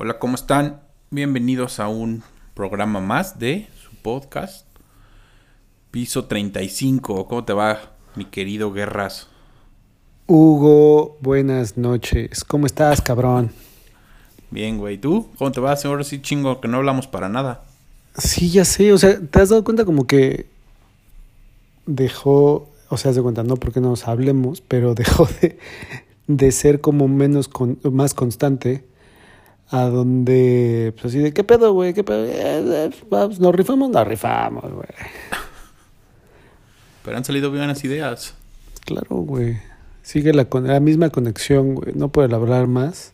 Hola, ¿cómo están? Bienvenidos a un programa más de su podcast. Piso 35. ¿Cómo te va, mi querido Guerras? Hugo, buenas noches. ¿Cómo estás, cabrón? Bien, güey. ¿Tú? ¿Cómo te va? Ahora sí chingo que no hablamos para nada. Sí, ya sé. O sea, ¿te has dado cuenta como que dejó, o sea, de cuenta, no porque no nos hablemos, pero dejó de, de ser como menos, con, más constante a donde, pues así de, ¿qué pedo, güey? ¿Qué pedo? Eh, eh, vamos, ¿Nos rifamos? Nos rifamos, güey. Pero han salido buenas ideas. Claro, güey. Sigue la, con- la misma conexión, güey. No puedo hablar más.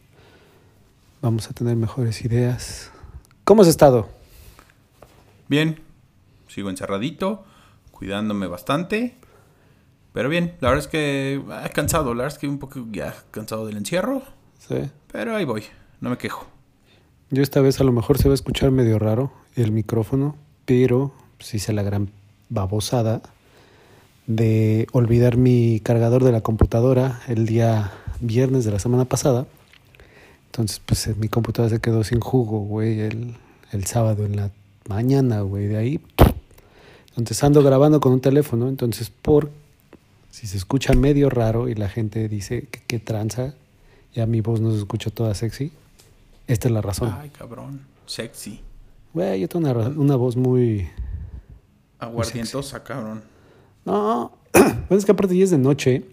Vamos a tener mejores ideas. ¿Cómo has estado? Bien. Sigo encerradito, cuidándome bastante. Pero bien, la verdad es que ah, cansado. La verdad es que un poco ya cansado del encierro. Sí. Pero ahí voy. No me quejo. Yo esta vez a lo mejor se va a escuchar medio raro el micrófono, pero sí hice la gran babosada de olvidar mi cargador de la computadora el día viernes de la semana pasada. Entonces, pues eh, mi computadora se quedó sin jugo, güey, el, el sábado en la mañana, güey, de ahí. Entonces ando grabando con un teléfono, entonces por si se escucha medio raro y la gente dice que qué tranza, ya mi voz no se escucha toda sexy, esta es la razón. Ay, cabrón. Sexy. Güey, yo tengo una, una voz muy... Aguardientosa, cabrón. No, bueno, es que aparte ya es de noche.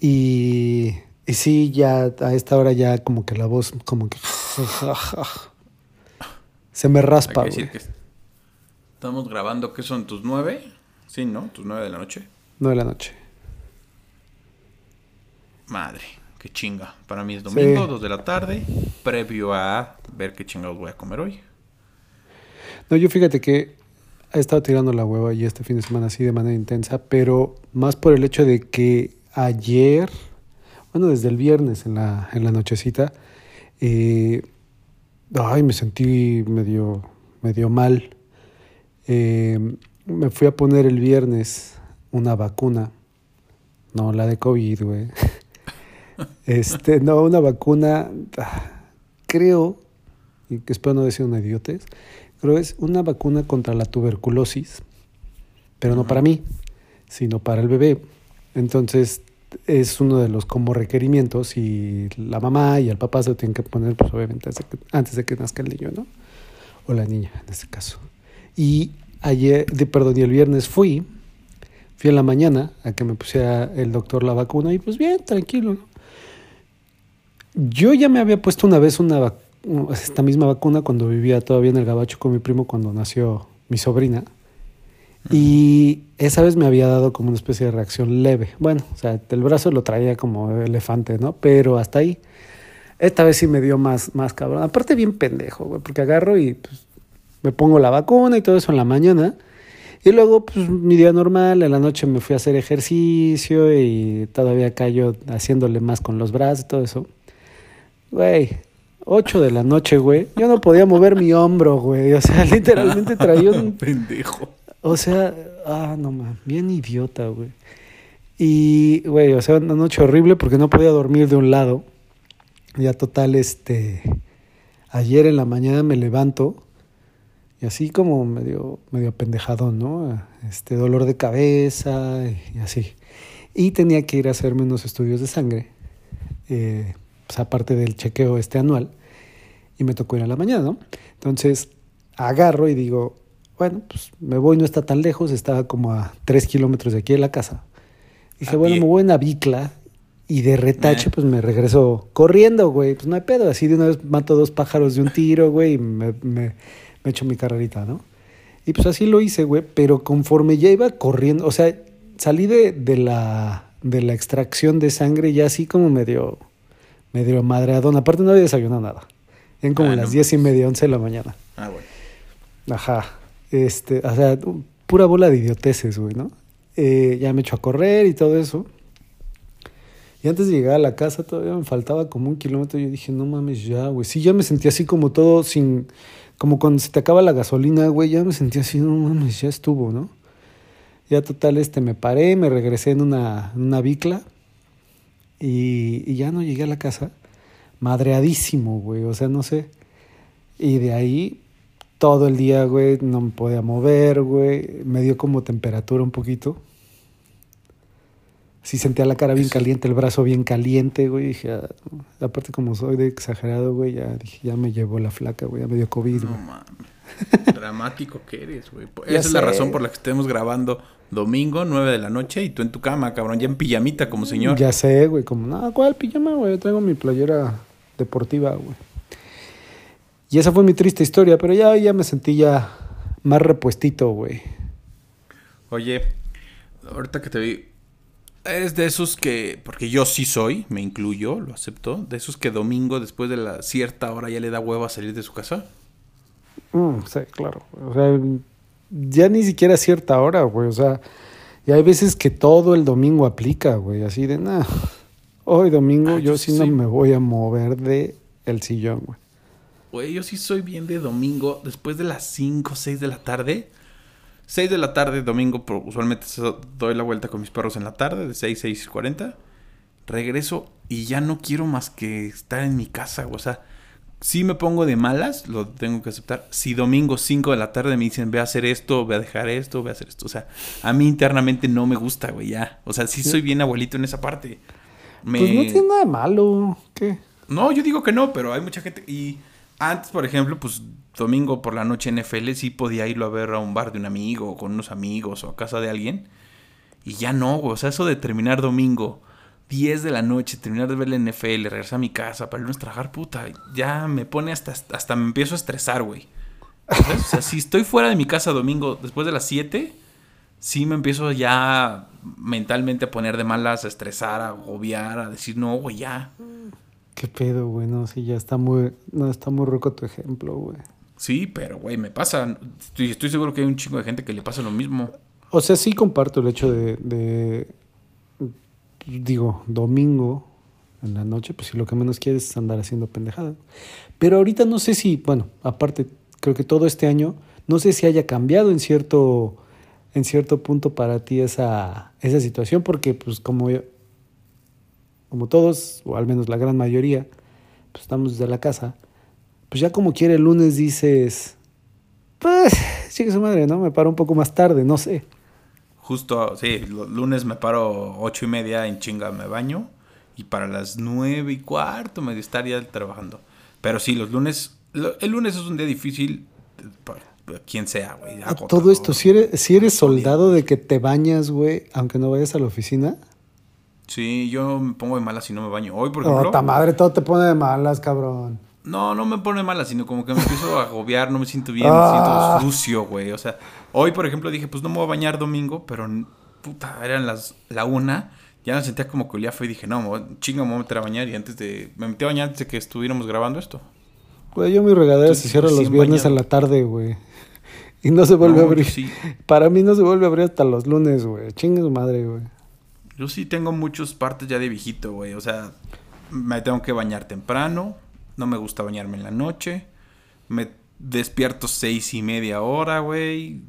Y, y sí, ya a esta hora ya como que la voz como que... Se me Hay raspa, que decir güey. que estamos grabando, ¿qué son tus nueve? Sí, ¿no? Tus nueve de la noche. No de la noche. Madre, qué chinga. Para mí es domingo, Sí. dos de la tarde, previo a ver qué chingados voy a comer hoy. No, yo fíjate que he estado tirando la hueva y este fin de semana así de manera intensa, pero más por el hecho de que ayer, bueno, desde el viernes en la, en la nochecita, eh, ay, me sentí medio, medio mal. Eh, me fui a poner el viernes una vacuna, no la de COVID, güey. Este, no, una vacuna, creo, y que espero no decir una idiotez, creo es una vacuna contra la tuberculosis, pero no para mí, sino para el bebé. Entonces es uno de los como requerimientos y la mamá y el papá se lo tienen que poner, pues obviamente antes de que, antes de que nazca el niño, ¿no? O la niña en este caso. Y ayer, de, perdón, y el viernes fui, fui en la mañana a que me pusiera el doctor la vacuna y pues bien, tranquilo, ¿no? Yo ya me había puesto una vez una esta misma vacuna cuando vivía todavía en el Gabacho con mi primo cuando nació mi sobrina. Y esa vez me había dado como una especie de reacción leve. Bueno, o sea, el brazo lo traía como elefante, ¿no? Pero hasta ahí. Esta vez sí me dio más, más cabrón. Aparte bien pendejo, güey, porque agarro y pues, me pongo la vacuna y todo eso en la mañana. Y luego, pues, mi día normal, en la noche me fui a hacer ejercicio y todavía cayó haciéndole más con los brazos y todo eso. Güey, 8 de la noche, güey. Yo no podía mover mi hombro, güey. O sea, literalmente traía un... Pendejo. O sea, ah, no mames, bien idiota, güey. Y, güey, o sea, una noche horrible porque no podía dormir de un lado. Ya total, este, ayer en la mañana me levanto y así como medio, medio pendejadón, ¿no? Este, dolor de cabeza y así. Y tenía que ir a hacerme unos estudios de sangre, eh, pues aparte del chequeo este anual, y me tocó ir a la mañana, ¿no? Entonces, agarro y digo, bueno, pues me voy, no está tan lejos, estaba como a tres kilómetros de aquí de la casa. Dije, A bueno, pie. me voy en la bicla y de retache, Eh. pues me regreso corriendo, güey. Pues no hay pedo, así de una vez mato dos pájaros de un tiro, güey, y me, me, me echo mi carrerita, ¿no? Y pues así lo hice, güey, pero conforme ya iba corriendo, o sea, salí de, de, la, de la extracción de sangre ya así como medio, medio madreadón. Aparte no había desayunado nada. Eran como Ah, las no diez y media, once de la mañana. Ah, bueno. Ajá. Este, o sea, pura bola de idioteces, güey, ¿no? Eh, ya me echo a correr y todo eso. Y antes de llegar a la casa todavía me faltaba como un kilómetro. Yo dije, no mames, ya, güey. Sí, ya me sentía así como todo sin... Como cuando se te acaba la gasolina, güey. Ya me sentía así, no mames, ya estuvo, ¿no? Ya total, este, me paré, me regresé en una, en una bicla. Y, y ya no llegué a la casa. madreadísimo, güey. O sea, no sé. Y de ahí todo el día, güey, no me podía mover, güey. Me dio como temperatura un poquito. Sí sentía la cara bien caliente, el brazo bien caliente, güey. Dije, ah, aparte como soy de exagerado, güey, ya dije, ya me llevó la flaca, güey, ya me dio COVID, No güey. mames. Dramático que eres, güey. Ya Esa es la razón por la que estemos grabando domingo, 9 de la noche, y tú en tu cama, cabrón, ya en pijamita como señor. Ya sé, güey, como, no, ¿cuál pijama, güey? Yo traigo mi playera deportiva, güey. Y esa fue mi triste historia, pero ya, ya me sentí ya más repuestito, güey. Oye, ahorita que te vi, eres de esos que, porque yo sí soy, me incluyo, lo acepto, de esos que domingo después de la cierta hora ya le da huevo a salir de su casa. Mm, sí, claro. O sea, ya ni siquiera a cierta hora, güey. O sea, y hay veces que todo el domingo aplica, güey. Así de, nada. Hoy domingo Ah, yo, yo sí sí. no me voy a mover de el sillón, güey. Güey, yo sí soy bien de domingo, después de las 5 o 6 de la tarde. 6 de la tarde, domingo, usualmente doy la vuelta con mis perros en la tarde, de 6, 6 y 40. Regreso y ya no quiero más que estar en mi casa, güey. O sea, si me pongo de malas, lo tengo que aceptar. Si domingo 5 de la tarde me dicen, ve a hacer esto, ve a dejar esto, ve a hacer esto. O sea, a mí internamente no me gusta, güey, ya. O sea, sí soy bien abuelito en esa parte. Me- Pues no tiene nada de malo. ¿Qué? no, yo digo que no, pero hay mucha gente. Y antes, por ejemplo, pues domingo por la noche NFL sí podía irlo a ver a un bar de un amigo, o con unos amigos, o a casa de alguien. Y ya no, güey. O sea, eso de terminar domingo, 10 de la noche, terminar de ver la NFL, regresar a mi casa para irnos a trabajar, puta, ya me pone hasta, hasta me empiezo a estresar, güey. O sea, si estoy fuera de mi casa domingo después de las 7, sí me empiezo ya mentalmente a poner de malas, a estresar, a agobiar, a decir, no, güey, ya. ¿Qué pedo, güey? No, sí, ya está muy... No, está muy roco tu ejemplo, güey. Sí, pero güey, me pasa. Estoy, estoy seguro que hay un chingo de gente que le pasa lo mismo. O sea, sí comparto el hecho de, de, digo, domingo en la noche, pues si lo que menos quieres es andar haciendo pendejada. Pero ahorita no sé si, bueno, aparte, creo que todo este año, no sé si haya cambiado en cierto, en cierto punto para ti esa, esa situación, porque pues como, como todos, o al menos la gran mayoría, pues estamos desde la casa, pues ya como quiere el lunes dices, pues, chique su madre, ¿no? Me paro un poco más tarde, no sé. Justo, sí, los lunes me paro ocho y media en chinga, me baño. Y para las nueve y cuarto me estaría trabajando. Pero sí, los lunes, el lunes es un día difícil para para quien sea, güey. Todo esto, si eres, si eres soldado de que te bañas, güey, aunque no vayas a la oficina. Sí, yo me pongo de mala si no me baño. Hoy, por ejemplo. Puta madre, todo te pone de malas, cabrón. No, no me pone mala, sino como que me empiezo a agobiar, no me siento bien, Ah. me siento sucio, güey. O sea, hoy, por ejemplo, dije, pues no me voy a bañar domingo, pero puta, eran las la una, ya me sentía como que olía feo y dije, no, me voy- chinga, me voy a meter a bañar. Y antes de, me metí a bañar antes de que estuviéramos grabando esto. Güey, yo mi regadera se cierra los viernes bañado. a la tarde, güey. Y no se vuelve No, a abrir. sí. Para mí no se vuelve a abrir hasta los lunes, güey. Chingue su madre, güey. Yo sí tengo muchas partes ya de viejito, güey. O sea, me tengo que bañar temprano, no me gusta bañarme en la noche, me despierto seis y media hora, güey.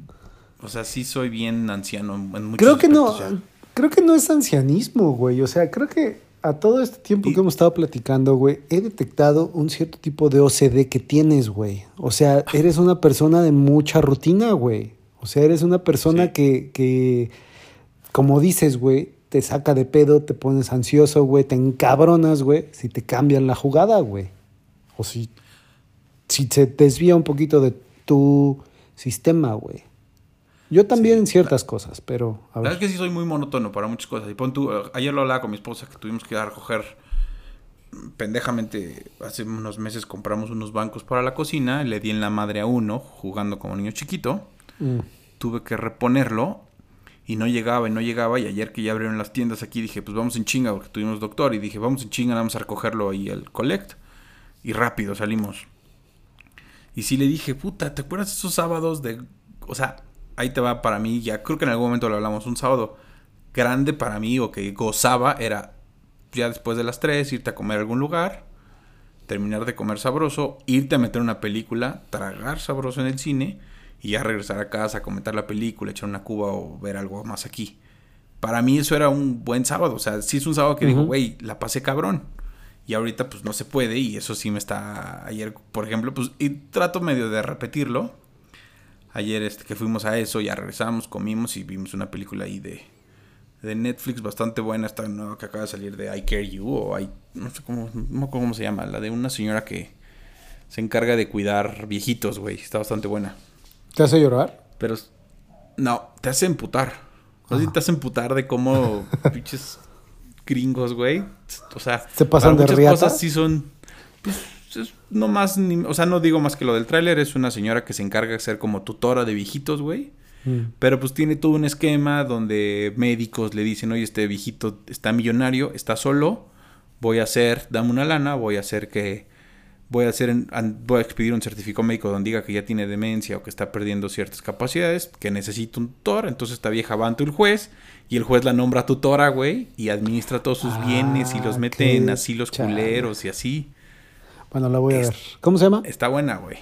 O sea, sí soy bien anciano en muchos Creo que no, ya. creo que no es ancianismo, güey. O sea, creo que a todo este tiempo Y- que hemos estado platicando, güey, he detectado un cierto tipo de OCD que tienes, güey. O sea, eres una persona de mucha rutina, güey. O sea, eres una persona Sí. que, que, como dices, güey, te saca de pedo, te pones ansioso, güey, te encabronas, güey, si te cambian la jugada, güey. O si, si se desvía un poquito de tu sistema, güey. Yo también Sí, en ciertas cosas, pero a La ver. verdad es que sí soy muy monótono para muchas cosas. Y pon tú, eh, ayer lo hablaba con mi esposa que tuvimos que ir a recoger mm, pendejamente. Hace unos meses compramos unos bancos para la cocina. Le di en la madre a uno jugando como niño chiquito. Mm. tuve que reponerlo y no llegaba y no llegaba. Y ayer que ya abrieron las tiendas aquí dije, pues vamos en chinga porque tuvimos doctor. Y dije, vamos en chinga, vamos a recogerlo ahí al collect. Y rápido salimos. Y sí le dije, puta, ¿te acuerdas de esos sábados de... O sea, ahí te va para mí, ya creo que en algún momento lo hablamos, un sábado grande para mí o que gozaba era ya después de las 3 irte a comer a algún lugar, terminar de comer sabroso, irte a meter una película, tragar sabroso en el cine y ya regresar a casa, comentar la película, echar una cuba o ver algo más aquí. Para mí eso era un buen sábado, o sea, sí es un sábado que digo, güey, la pasé cabrón. Y ahorita pues no se puede y eso sí me está ayer, por ejemplo, pues y trato medio de repetirlo. Ayer este que fuimos a eso, ya regresamos, comimos y vimos una película ahí de, de Netflix bastante buena, esta nueva que acaba de salir de I Care You o I, no sé cómo, no cómo se llama, la de una señora que se encarga de cuidar viejitos, güey, está bastante buena. ¿Te hace llorar? Pero no, te hace emputar. O sea, te hace emputar de cómo pinches gringos, güey. O sea, se pasan de muchas cosas sí son. Pues, es no más. Ni, o sea, no digo más que lo del tráiler. Es una señora que se encarga de ser como tutora de viejitos, güey. Mm. Pero pues tiene todo un esquema donde médicos le dicen, oye, este viejito está millonario, está solo, voy a hacer, dame una lana, voy a hacer que, voy a hacer, voy a expedir un certificado médico donde diga que ya tiene demencia o que está perdiendo ciertas capacidades, que necesita un tutor, entonces esta vieja va ante el juez y el juez la nombra tutora, güey, y administra todos sus Ah, bienes y los mete qué en asilos chale. culeros y así. Bueno, la voy a Es- ver. ¿Cómo se llama? Está buena, güey.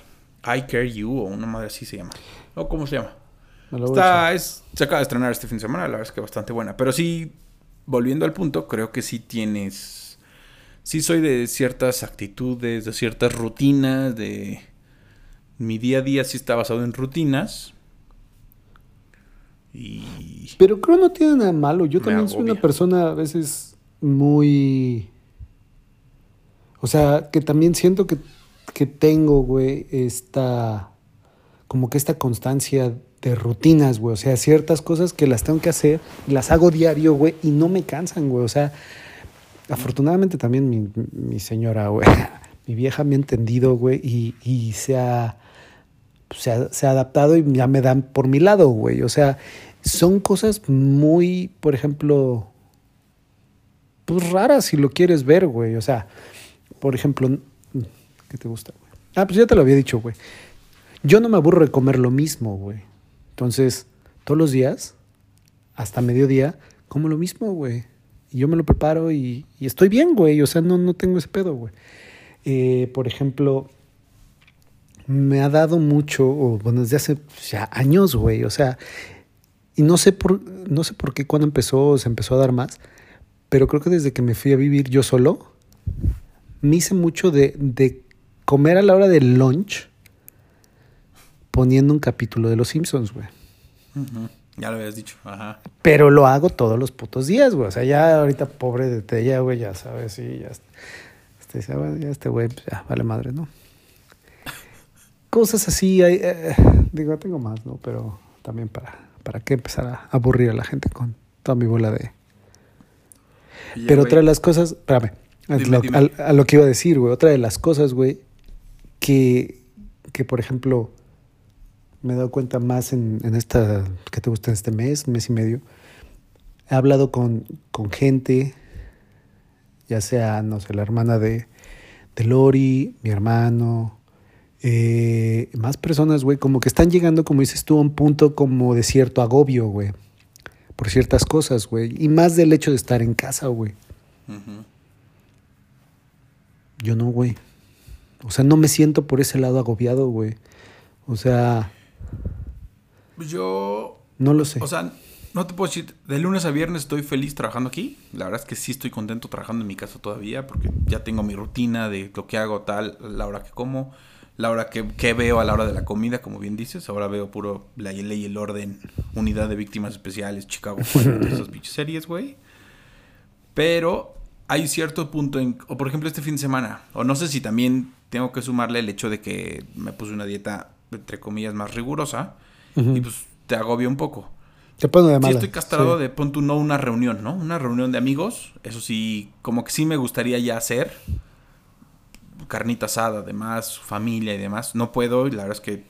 I Care You o una madre así se llama. ¿O cómo se llama? Está, es, se acaba de estrenar este fin de semana, la verdad es que bastante buena. Pero sí, volviendo al punto, creo que sí tienes. Sí soy de ciertas actitudes, de ciertas rutinas, de. Mi día a día sí está basado en rutinas. Y. Pero creo no tiene nada malo. Yo también soy una persona a veces muy... O sea, que también siento que, que tengo, güey, esta... Como que esta constancia de rutinas, güey. O sea, ciertas cosas que las tengo que hacer, y las hago diario, güey, y no me cansan, güey. O sea, afortunadamente también mi, mi señora, güey, mi vieja me ha entendido, güey, y, y se ha se ha, se ha adaptado y ya me dan por mi lado, güey. O sea, son cosas muy, por ejemplo, pues raras si lo quieres ver, güey. O sea, por ejemplo, ¿qué te gusta, güey? Ah, pues ya te lo había dicho, güey. Yo no me aburro de comer lo mismo, güey. Entonces, todos los días, hasta mediodía, como lo mismo, güey. Yo me lo preparo y, estoy bien, güey. O sea, no, no tengo ese pedo, güey. Eh, por ejemplo, me ha dado mucho, bueno, desde hace ya años, güey, o sea, y no sé por, no sé por qué cuando empezó, se empezó a dar más, pero creo que desde que me fui a vivir yo solo, me hice mucho de, de comer a la hora del lunch poniendo un capítulo de Los Simpsons, güey. Ujú, Ya lo habías dicho. Ajá. Pero lo hago todos los putos días, güey. O sea, ya ahorita pobre de Tella, güey, ya sabes, sí, ya. Este, dice, "Ah, ya este güey, pues, ya, vale madre, ¿no? Cosas así, hay, eh, digo, tengo más, ¿no? Pero también para, para qué empezar a aburrir a la gente con toda mi bola de... Pero güey, otra de las cosas, espérame, a Dime, lo, dime. al- a lo que iba a decir, güey, otra de las cosas, güey, que, que por ejemplo, me he dado cuenta más en, en esta, que te gusta en este mes, mes y medio, he hablado con, con gente, ya sea, no sé, la hermana de, de Lori, mi hermano, eh, más personas, güey, como que están llegando, como dices tú, a un punto como de cierto agobio, güey, por ciertas cosas, güey, y más del hecho de estar en casa, güey. Yo no, güey. O sea, no me siento por ese lado agobiado, güey. O sea, Yo no lo sé. O sea, no te puedo decir, de lunes a viernes estoy feliz trabajando aquí. La verdad es que sí estoy contento trabajando en mi casa todavía porque ya tengo mi rutina de lo que hago tal, la hora que como, la hora que, que veo a la hora de la comida, como bien dices. Ahora veo puro La Ley y el Orden, Unidad de Víctimas Especiales, Chicago esas pinches series, güey. Pero hay cierto punto en, o por ejemplo este fin de semana, o no sé si también tengo que sumarle el hecho de que me puse una dieta, entre comillas, más rigurosa Y pues te agobia un poco. Te pone de Sí, mala. estoy castrado Sí. de pon tú no una reunión, ¿no? Una reunión de amigos. Eso sí, como que sí me gustaría ya hacer. Carnita asada, además, familia y demás. No puedo, y la verdad es que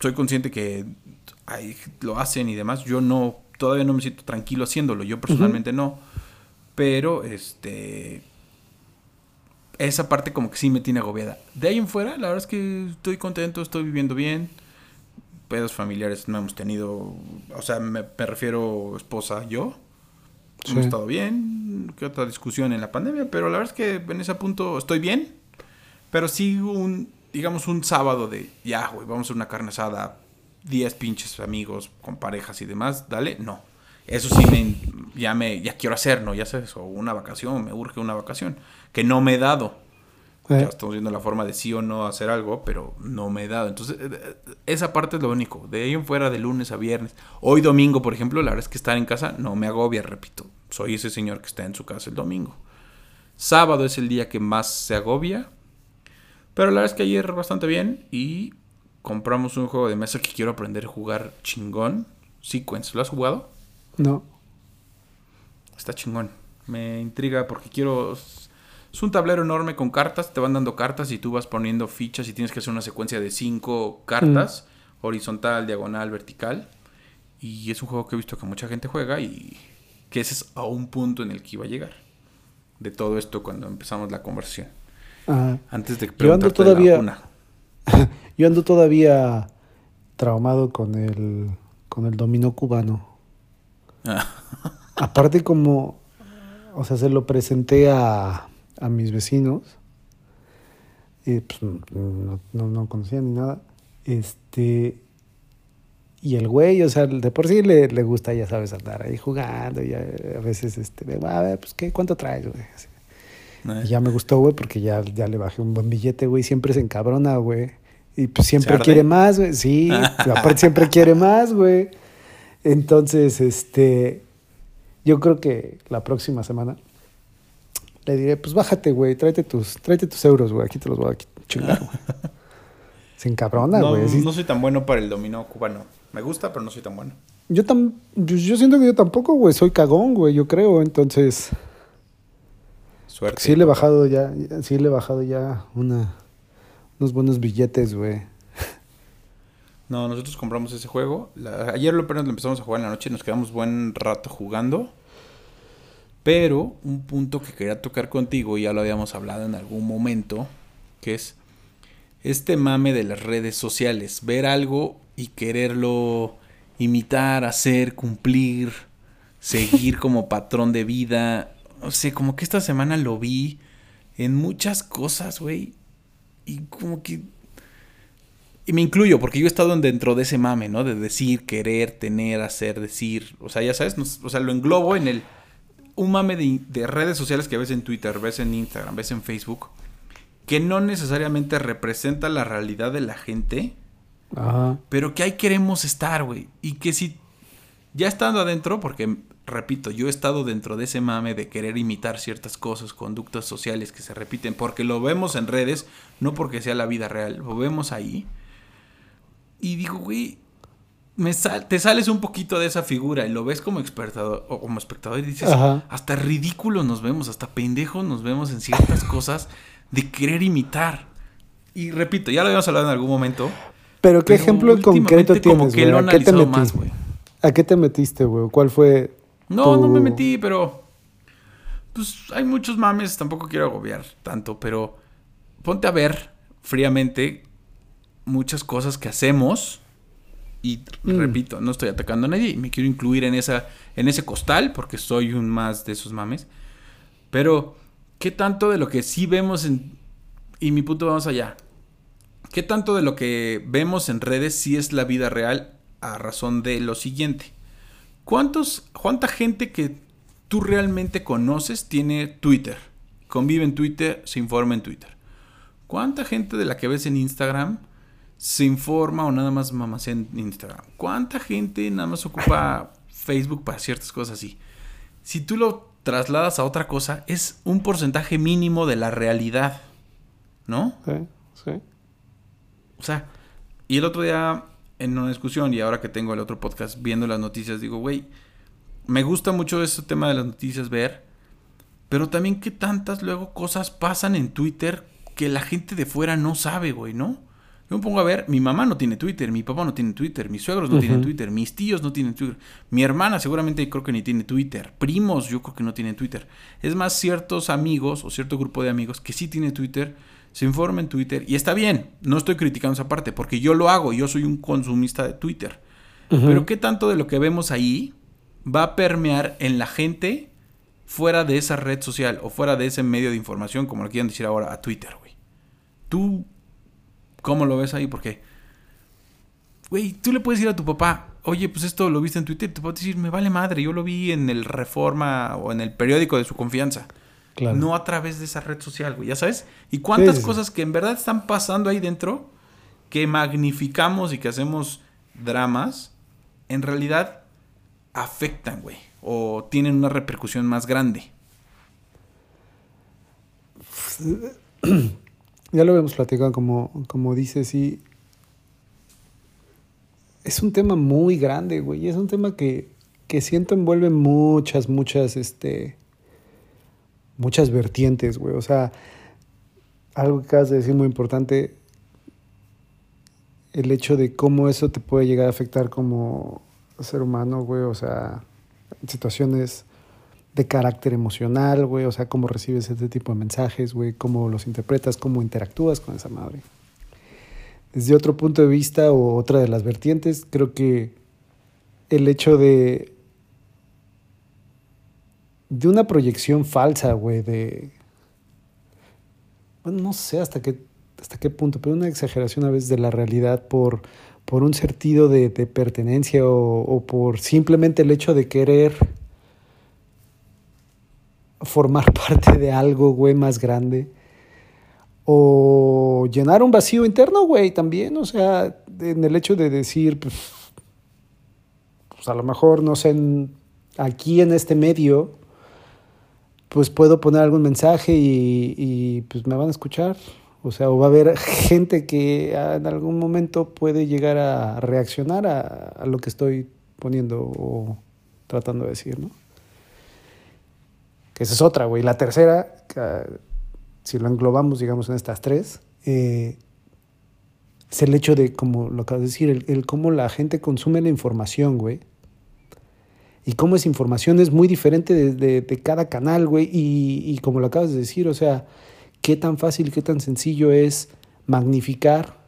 soy consciente que ay, lo hacen y demás. Yo no, todavía no me siento tranquilo haciéndolo. Yo personalmente no. Pero, este. Esa parte como que sí me tiene agobiada. De ahí en fuera, la verdad es que estoy contento, estoy viviendo bien pedos familiares no hemos tenido, o sea, me, me refiero esposa, yo. Sí. Hemos estado bien, que otra discusión en la pandemia, pero la verdad es que en ese punto estoy bien. Pero sí un, digamos, un sábado de, ya, güey, vamos a una carne asada, 10 pinches amigos con parejas y demás, dale, no. Eso sí me, ya me, ya quiero hacer, ¿no? Ya sabes, o una vacación, me urge una vacación, que no me he dado. Eh. Ya estamos viendo la forma de sí o no hacer algo, pero no me he dado. Entonces, eh, esa parte es lo único. De ahí en fuera, de lunes a viernes. Hoy domingo, por ejemplo, la verdad es que estar en casa no me agobia, repito. Soy ese señor que está en su casa el domingo. Sábado es el día que más se agobia. Pero la verdad es que ayer bastante bien y compramos un juego de mesa que quiero aprender a jugar chingón. Sequence, ¿lo has jugado? No. Está chingón. Me intriga porque quiero... Es un tablero enorme con cartas, te van dando cartas y tú vas poniendo fichas y tienes que hacer una secuencia de cinco cartas, horizontal, diagonal, vertical. Y es un juego que he visto que mucha gente juega y que ese es a un punto en el que iba a llegar. De todo esto cuando empezamos la conversación. Ah, Antes de Yo ando preguntarte de la todavía- yo ando todavía traumado con el, con el dominó cubano. Ah, Aparte como, o sea, se lo presenté a, a mis vecinos y pues no, no, no conocían ni nada. Este, y el güey, o sea, de por sí le, le gusta, ya sabes, andar ahí jugando y a, a veces, este, de, a ver, pues, ¿qué, ¿cuánto traes, güey? Así. eh. Y ya me gustó, güey, porque ya, ya le bajé un buen billete, güey. Siempre se encabrona, güey. Y pues siempre quiere más, güey. Sí, aparte siempre quiere más, güey. Entonces, este. Yo creo que la próxima semana le diré, pues bájate, güey. Tráete tus, tráete tus euros, güey. Aquí te los voy a chingar, güey. Se encabrona, no, güey. Sí. no soy tan bueno para el dominó cubano. Me gusta, pero no soy tan bueno. Yo, tam, yo, yo siento que yo tampoco, güey. Soy cagón, güey. Yo creo. Entonces. Suerte. Sí le he bajado ya, sí le he bajado ya una, unos buenos billetes, güey. No, nosotros compramos ese juego. La- ayer lo apenas lo empezamos a jugar en la noche. Nos quedamos buen rato jugando. Pero un punto que quería tocar contigo, y ya lo habíamos hablado en algún momento, que es este mame de las redes sociales. Ver algo y quererlo imitar, hacer, cumplir, seguir como patrón de vida. O sea, como que esta semana lo vi en muchas cosas, güey. Y como que y me incluyo, porque yo he estado en- dentro de ese mame, ¿no? De decir, querer, tener, hacer, decir. O sea, ya sabes, o sea, lo englobo en el. Un mame de, de redes sociales que ves en Twitter, ves en Instagram, ves en Facebook, que no necesariamente representa la realidad de la gente, Ajá. pero que ahí queremos estar, güey. Y que si ya estando adentro, porque repito, yo he estado dentro de ese mame de querer imitar ciertas cosas, conductas sociales que se repiten, porque lo vemos en redes, no porque sea la vida real, lo vemos ahí. Y digo, güey, me sal- te sales un poquito de esa figura y lo ves como espectador, o como espectador y dices, Ajá. hasta ridículos nos vemos, hasta pendejos nos vemos en ciertas cosas de querer imitar. Y repito, ya lo habíamos hablado en algún momento. Pero qué Pero ejemplo concreto últimamente como tienes, que lo ¿A qué te metiste? más, güey. ¿A qué te metiste, güey? ¿Cuál fue? No, no me metí, pero. Pues hay muchos mames, tampoco quiero agobiar tanto, pero ponte a ver fríamente muchas cosas que hacemos. Y Mm. repito, no estoy atacando a nadie y me quiero incluir en esa, en ese costal, porque soy un más de esos mames. Pero, ¿qué tanto de lo que sí vemos en. Y mi punto vamos allá. ¿Qué tanto de lo que vemos en redes sí es la vida real a razón de lo siguiente? ¿Cuántos, ¿Cuánta gente que tú realmente conoces tiene Twitter? Convive en Twitter, se informa en Twitter. ¿Cuánta gente de la que ves en Instagram se informa o nada más mamacea en Instagram? ¿Cuánta gente nada más ocupa Facebook para ciertas cosas así? Si tú lo trasladas a otra cosa, es un porcentaje mínimo de la realidad, ¿no? Sí, sí. O sea, y el otro día en una discusión y ahora que tengo el otro podcast viendo las noticias, digo, güey, me gusta mucho ese tema de las noticias ver, pero también que tantas luego cosas pasan en Twitter que la gente de fuera no sabe, güey, ¿no? Yo me pongo a ver, mi mamá no tiene Twitter, mi papá no tiene Twitter, mis suegros no tienen. Twitter, mis tíos no tienen Twitter, mi hermana seguramente creo que ni tiene Twitter, primos yo creo que no tienen Twitter. Es más, ciertos amigos o cierto grupo de amigos que sí tiene Twitter, se informa en Twitter y está bien, no estoy criticando esa parte porque yo lo hago, yo soy un consumista de Twitter. Pero qué tanto de lo que vemos ahí va a permear en la gente fuera de esa red social o fuera de ese medio de información, como lo quieran decir ahora, a Twitter, güey. ¿Tú cómo lo ves ahí? Porque, güey, tú le puedes ir a tu papá, oye, pues esto lo viste en Twitter, te puedo decir, me vale madre, yo lo vi en el Reforma o en el periódico de su confianza. Claro. No a través de esa red social, güey, ¿ya sabes? Y cuántas Sí, sí, sí. cosas que en verdad están pasando ahí dentro que magnificamos y que hacemos dramas, en realidad afectan, güey, o tienen una repercusión más grande. Ya lo habíamos platicado, como, como dices, y es un tema muy grande, güey. Es un tema que, que siento envuelve muchas, muchas, este, muchas vertientes, güey. O sea, algo que acabas de decir muy importante, el hecho de cómo eso te puede llegar a afectar como ser humano, güey. O sea, situaciones de carácter emocional, güey, o sea, cómo recibes este tipo de mensajes, güey, cómo los interpretas, cómo interactúas con esa madre. Desde otro punto de vista o otra de las vertientes, creo que el hecho de de una proyección falsa, güey, de bueno, no sé hasta qué hasta qué punto, pero una exageración a veces de la realidad por por un sentido de, de pertenencia o, o por simplemente el hecho de querer formar parte de algo, güey, más grande. O llenar un vacío interno, güey, también. O sea, en el hecho de decir, pues, pues a lo mejor, no sé, aquí en este medio, pues puedo poner algún mensaje y, y, pues me van a escuchar. O sea, o va a haber gente que ah, en algún momento puede llegar a reaccionar a, a lo que estoy poniendo o tratando de decir, ¿no? Que esa es otra, güey. La tercera, ah, si lo englobamos, digamos, en estas tres, eh, es el hecho de, como lo acabas de decir, el, cómo la gente consume la información, güey. Y cómo esa información es muy diferente de, cada canal, güey. Y, como lo acabas de decir, o sea, qué tan fácil, qué tan sencillo es magnificar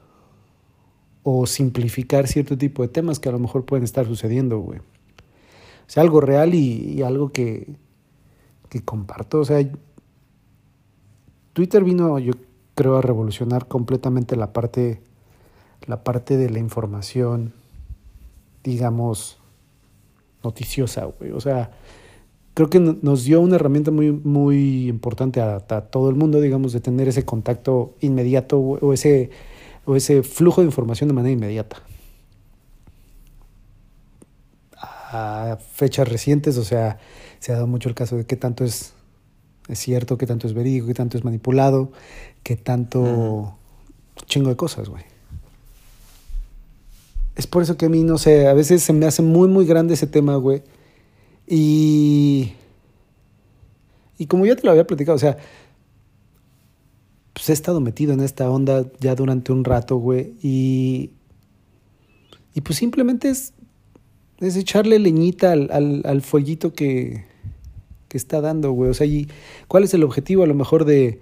o simplificar cierto tipo de temas que a lo mejor pueden estar sucediendo, güey. O sea, algo real y algo que, que comparto. O sea, Twitter vino, yo creo, a revolucionar completamente la parte, la parte de la información, digamos, noticiosa, güey. O sea, creo que no- nos dio una herramienta muy, muy importante a, a todo el mundo, digamos, de tener ese contacto inmediato o ese, o ese flujo de información de manera inmediata. A fechas recientes, o sea, se ha dado mucho el caso de qué tanto es, es cierto, qué tanto es verídico, qué tanto es manipulado, qué tanto... Chingo de cosas, güey. Es por eso que a mí, no sé, a veces se me hace muy, muy grande ese tema, güey. Y... Y como ya te lo había platicado, o sea, pues he estado metido en esta onda ya durante un rato, güey. Y... Y pues simplemente es, es echarle leñita al, al, al fueguito que, que está dando, güey. O sea, ¿y cuál es el objetivo a lo mejor de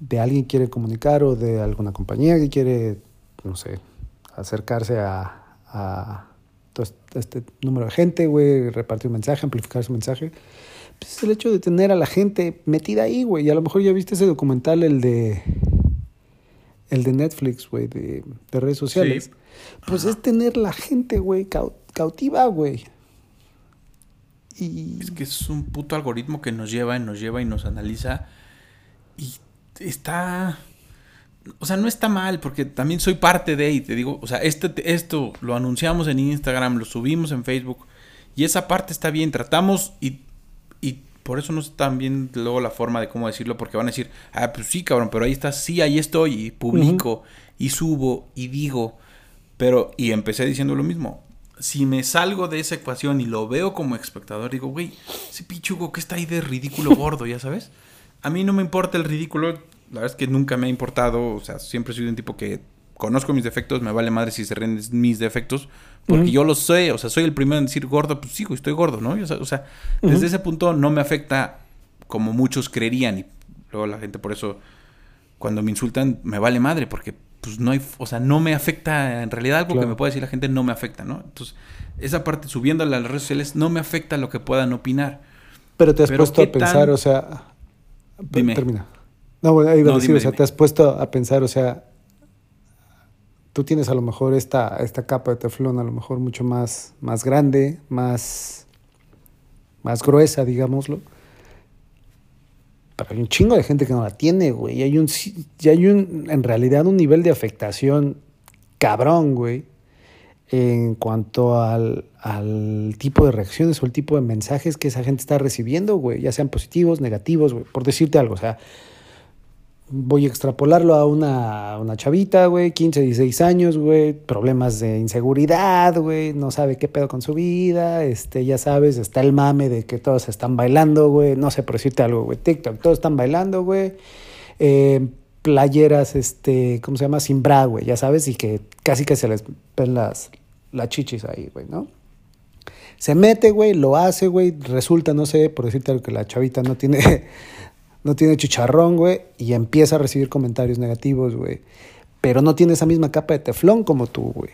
de alguien que quiere comunicar o de alguna compañía que quiere, no sé, acercarse a, a todo este número de gente, güey, repartir un mensaje, amplificar su mensaje. Pues es el hecho de tener a la gente metida ahí, güey. Y a lo mejor ya viste ese documental, el de. El de Netflix, güey, de, de redes sociales. Sí. Pues Ajá. es tener la gente, güey, cau- cautiva, güey. Y. Es que es un puto algoritmo que nos lleva y nos lleva y nos analiza. Y está. O sea, no está mal, porque también soy parte de, y te digo, o sea, este, esto lo anunciamos en Instagram, lo subimos en Facebook, y esa parte está bien, tratamos, y, y por eso no está bien luego la forma de cómo decirlo, porque van a decir, ah, pues sí, cabrón, pero ahí está, sí, ahí estoy, y publico, y subo, y digo, pero, y empecé diciendo lo mismo, si me salgo de esa ecuación y lo veo como espectador, digo, güey, ese pichugo que está ahí de ridículo gordo, ya sabes. A mí no me importa el ridículo, la verdad es que nunca me ha importado, o sea, siempre he sido un tipo que conozco mis defectos, me vale madre si se ríen mis defectos, porque yo lo sé, o sea, soy el primero en decir gordo, pues sí, güey, estoy gordo, ¿no? O sea, desde ese punto no me afecta como muchos creerían y luego la gente por eso cuando me insultan me vale madre porque pues no hay, o sea, no me afecta en realidad algo Claro. que me puede decir la gente no me afecta, ¿no? Entonces, esa parte subiendo a las redes sociales no me afecta lo que puedan opinar. Pero te has Pero puesto a ¿qué pensar, tan- o sea. Dime. Termina. No, bueno, iba a decir, dime, o sea, dime. te has puesto a pensar, o sea. tú tienes a lo mejor esta, esta capa de teflón a lo mejor mucho más, más grande, más, más gruesa, digámoslo. Hay un chingo de gente que no la tiene, güey. Y hay un, y hay un, en realidad, un nivel de afectación cabrón, güey, en cuanto al, al tipo de reacciones o el tipo de mensajes que esa gente está recibiendo, güey, ya sean positivos, negativos, güey, por decirte algo, o sea, voy a extrapolarlo a una, una chavita, güey, 15, 16 años, güey, problemas de inseguridad, güey, no sabe qué pedo con su vida, este, ya sabes, está el mame de que todos están bailando, güey, no sé por decirte algo, güey, TikTok, todos están bailando, güey, eh, playeras, este, ¿cómo se llama? Sin bra, güey, ya sabes, y que casi que se les ven las, las chichis ahí, güey, ¿no? Se mete, güey, lo hace, güey, resulta, no sé, por decirte algo, que la chavita no tiene no tiene chicharrón, güey, y empieza a recibir comentarios negativos, güey. Pero no tiene esa misma capa de teflón como tú, güey.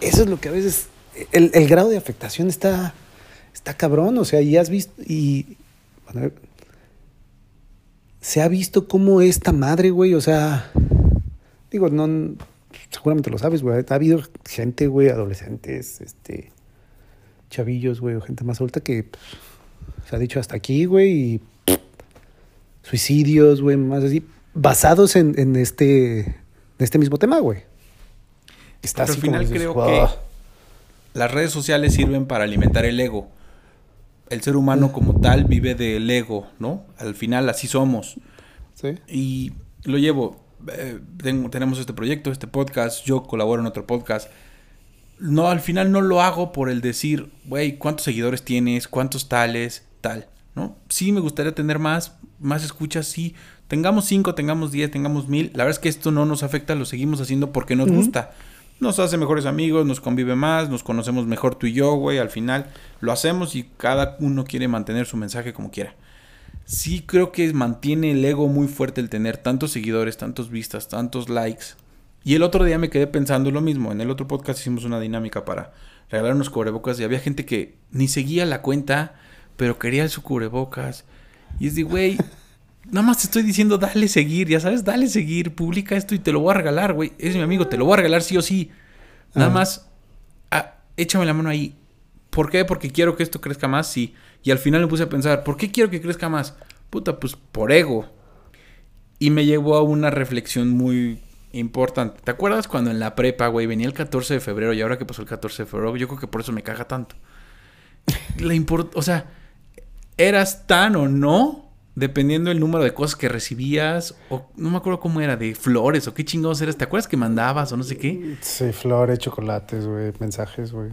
Eso es lo que a veces. El, el, grado de afectación está. Está cabrón, o sea, y has visto. Y. Se ha visto cómo esta madre, güey, o sea. Digo, no. Seguramente lo sabes, güey. Ha habido gente, güey, adolescentes, este. Chavillos, güey, o gente más adulta que. Pues, se ha dicho hasta aquí, güey, y suicidios, güey, más así, basados en, en este, en este mismo tema, güey. Está Pero al final creo que las redes sociales sirven para alimentar el ego. El ser humano como tal vive del ego, ¿no? Al final así somos. Sí. Y lo llevo. Eh, tenemos este proyecto, este podcast, yo colaboro en otro podcast. No, al final no lo hago por el decir, güey, ¿cuántos seguidores tienes? ¿Cuántos tales? Tal, ¿no? Sí me gustaría tener más, más escuchas, sí. Tengamos cinco, tengamos diez, tengamos mil. La verdad es que esto no nos afecta, lo seguimos haciendo porque nos gusta. Nos hace mejores amigos, nos convive más, nos conocemos mejor tú y yo, güey. Al final lo hacemos y cada uno quiere mantener su mensaje como quiera. Sí creo que mantiene el ego muy fuerte el tener tantos seguidores, tantos vistas, tantos likes. Y el otro día me quedé pensando lo mismo. En el otro podcast hicimos una dinámica para regalar unos cubrebocas y había gente que ni seguía la cuenta, pero quería su cubrebocas y es de, güey, nada más te estoy diciendo, dale seguir, ya sabes, dale seguir, publica esto y te lo voy a regalar, güey. Es mi amigo, te lo voy a regalar sí o sí. Nada más, ah, échame la mano ahí. ¿Por qué? Porque quiero que esto crezca más, sí. Y al final me puse a pensar, ¿por qué quiero que crezca más? Puta, pues por ego. Y me llevó a una reflexión muy importante. ¿Te acuerdas cuando en la prepa, güey, venía el 14 de febrero y ahora que pasó el 14 de febrero, yo creo que por eso me caga tanto. La import o sea, eras tan o no, dependiendo del número de cosas que recibías, o no me acuerdo cómo era, de flores, o qué chingados eras, ¿te acuerdas que mandabas o no sé qué? Sí, flores, chocolates, güey, mensajes, güey.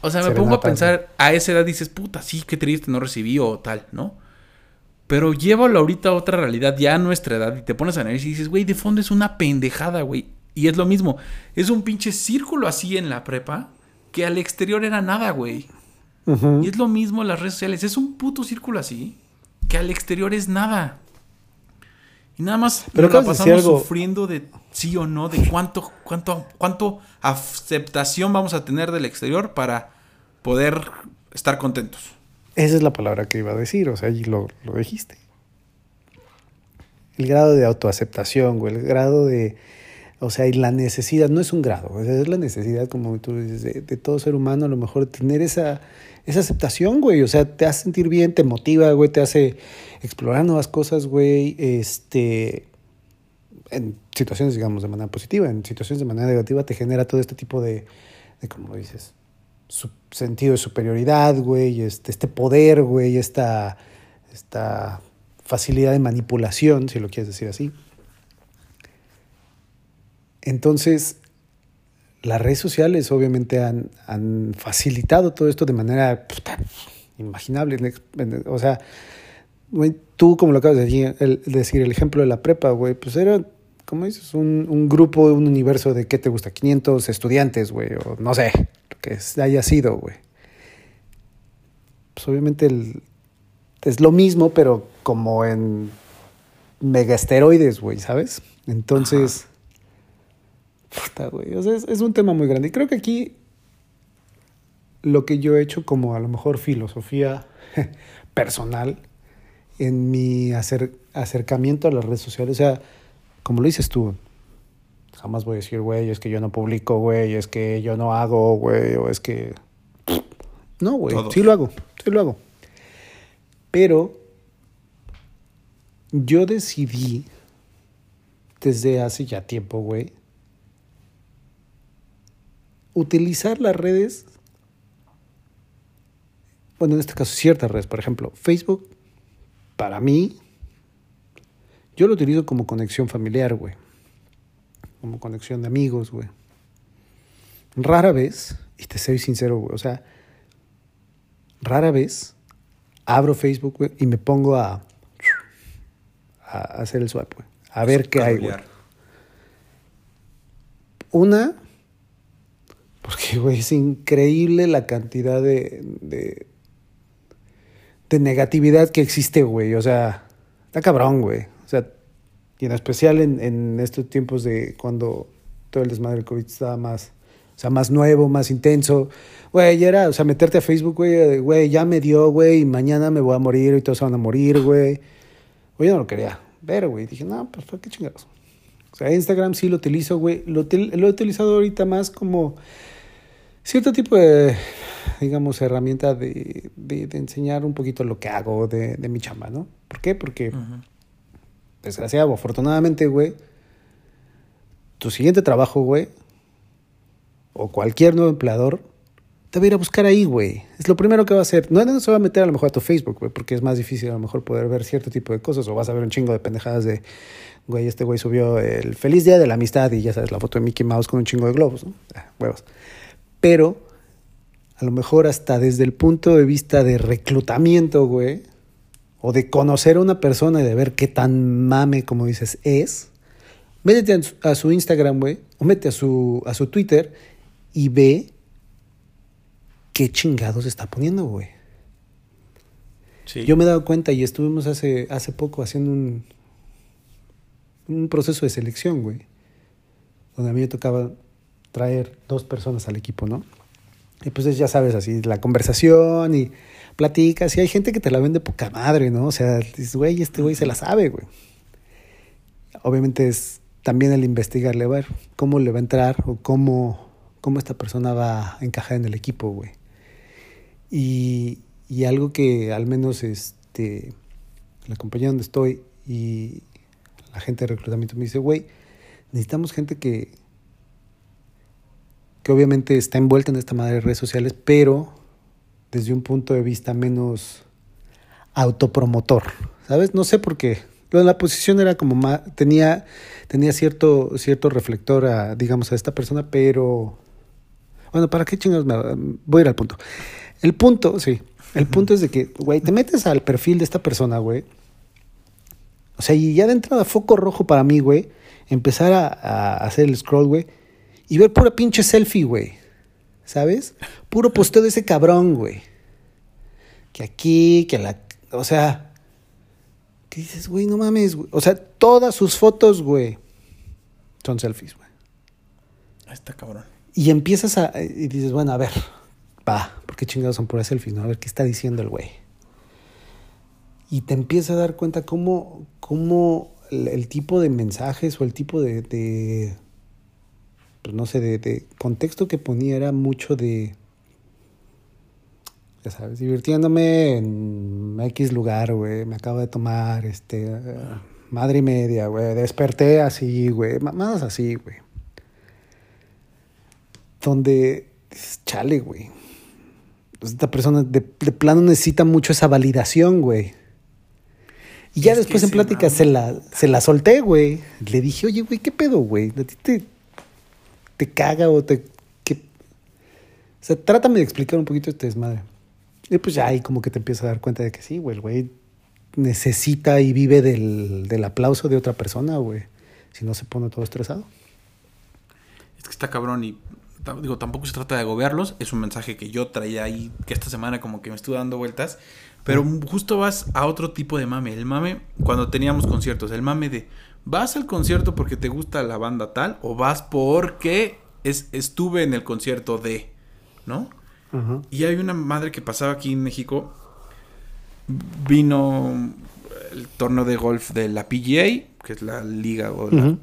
O sea, me pongo a pensar, a esa edad dices, puta, sí, qué triste, no recibí o tal, ¿no? Pero llévalo ahorita a otra realidad, ya a nuestra edad, y te pones a analizar y dices, güey, de fondo es una pendejada, güey. Y es lo mismo, es un pinche círculo así en la prepa, que al exterior era nada, güey. Y es lo mismo en las redes sociales. Es un puto círculo así que al exterior es nada. Y nada más Pero la pasamos sufriendo de sí o no, de cuánto, cuánto, cuánto aceptación vamos a tener del exterior para poder estar contentos. Esa es la palabra que iba a decir, o sea, y lo, lo dijiste. El grado de autoaceptación, güey, el grado de, o sea, y la necesidad, no es un grado, es la necesidad, como tú dices, de, de todo ser humano, a lo mejor tener esa, esa aceptación, güey. O sea, te hace sentir bien, te motiva, güey, te hace explorar nuevas cosas, güey. Este. En situaciones, digamos, de manera positiva, en situaciones de manera negativa, te genera todo este tipo de, de como dices, sentido de superioridad, güey, este, este poder, güey, esta, esta facilidad de manipulación, si lo quieres decir así. Entonces, las redes sociales obviamente han, facilitado todo esto de manera imaginable. O sea, tú como lo acabas de decir el, ejemplo de la prepa, güey, pues era, como dices? Un, grupo, un universo de, ¿qué te gusta? 500 estudiantes, güey, o no sé, lo que haya sido, güey. Pues obviamente es lo mismo, pero como en megasteroides, güey, ¿sabes? Entonces es, un tema muy grande. Y creo que aquí lo que yo he hecho como a lo mejor filosofía personal en mi acercamiento a las redes sociales, o sea, como lo dices tú, Jamás voy a decir, güey, es que yo no publico, güey, es que yo no hago, güey, o es que... No, güey, sí lo hago, sí lo hago. Pero yo decidí desde hace ya tiempo, güey, utilizar las redes, bueno, en este caso ciertas redes, por ejemplo, Facebook, para mí, yo lo utilizo como conexión familiar, güey, como conexión de amigos, güey. Rara vez, y te soy sincero, güey, o sea, rara vez abro Facebook, güey, y me pongo a, a hacer el swipe, güey, a ver qué hay, güey. Una, porque, güey, es increíble la cantidad de, de, de negatividad que existe, güey. O sea, está cabrón, güey. O sea, y en especial en, estos tiempos de cuando todo el desmadre del COVID estaba más, o sea, más nuevo, más intenso. Güey, ya era, o sea, meterte a Facebook, güey, güey, ya me dio, güey, y mañana me voy a morir y todos van a morir, güey. Güey, yo no lo quería ver, güey. Dije, no, pues, ¿para qué chingados? O sea, Instagram sí lo utilizo, güey. Lo, lo he utilizado ahorita más como cierto tipo de, digamos, herramienta de, de, de enseñar un poquito lo que hago de, de mi chamba, ¿no? ¿Por qué? Porque, desgraciado, afortunadamente, güey, tu siguiente trabajo, güey, o cualquier nuevo empleador, te va a ir a buscar ahí, güey. Es lo primero que va a hacer. No, no se va a meter a lo mejor a tu Facebook, güey, porque es más difícil a lo mejor poder ver cierto tipo de cosas, o vas a ver un chingo de pendejadas de, güey, este güey subió el feliz día de la amistad y ya sabes, la foto de Mickey Mouse con un chingo de globos, ¿no? Ah, huevos. Pero, a lo mejor hasta desde el punto de vista de reclutamiento, güey, o de conocer a una persona y de ver qué tan mame, como dices, es, métete a su, Instagram, güey, o mete a su, a su Twitter y ve qué chingados está poniendo, güey. Sí. Yo me he dado cuenta y estuvimos hace, hace poco haciendo un, un proceso de selección, güey. Donde a mí me tocaba traer dos personas al equipo, ¿no? Y pues es, ya sabes, así la conversación y platicas y hay gente que te la vende poca madre, ¿no? O sea, dices, güey, este güey se la sabe, güey. Obviamente es también el investigarle, a ver cómo le va a entrar o cómo, cómo esta persona va a encajar en el equipo, güey. Y, y algo que al menos este, la compañía donde estoy y la gente de reclutamiento me dice, güey, necesitamos gente que, que obviamente está envuelta en esta madre de redes sociales, pero desde un punto de vista menos autopromotor, ¿sabes? No sé por qué. La posición era como más, tenía, tenía cierto, cierto reflector a, digamos, a esta persona, pero bueno, ¿para qué chingados me voy a ir al punto? El punto, sí, el punto es de que, güey, te metes al perfil de esta persona, güey. O sea, y ya de entrada foco rojo para mí, güey, empezar a, a hacer el scroll, güey, y ver pura pinche selfie, güey. ¿Sabes? Puro posteo de ese cabrón, güey. Que aquí, que la... O sea... ¿Qué dices, güey? No mames, güey. O sea, todas sus fotos, güey, son selfies, güey. Ahí está cabrón. Y empiezas a... Y dices, bueno, a ver, va, ¿por qué chingados son puras selfies, no? A ver, ¿qué está diciendo el güey? Y te empiezas a dar cuenta cómo, cómo el, el tipo de mensajes o el tipo de... de pues no sé, de, de contexto que ponía era mucho de... Ya sabes, divirtiéndome en X lugar, güey. Me acabo de tomar, este... madre y media, güey. Desperté así, güey. Más así, güey donde chale, güey. Pues Esta persona de, de plano necesita mucho esa validación, güey. Y ya Es después en plática se la, se la solté, güey. Le dije, oye, güey, ¿qué pedo, güey? ¿A ti te, te caga o te... qué? O sea, trátame de explicar un poquito este desmadre. Y pues ya ahí como que te empiezas a dar cuenta de que sí, güey, el güey necesita y vive del, del aplauso de otra persona, güey. Si no se pone todo estresado. Es que está cabrón y digo, tampoco se trata de agobiarlos. Es un mensaje que yo traía ahí, que esta semana como que me estuve dando vueltas. Pero justo vas a otro tipo de mame. El mame, cuando teníamos conciertos, el mame de, ¿vas al concierto porque te gusta la banda tal? ¿O vas porque es, estuve en el concierto de, ¿no? Y hay una madre que pasaba aquí en México. Vino el torneo de golf de la PGA, que es la liga o la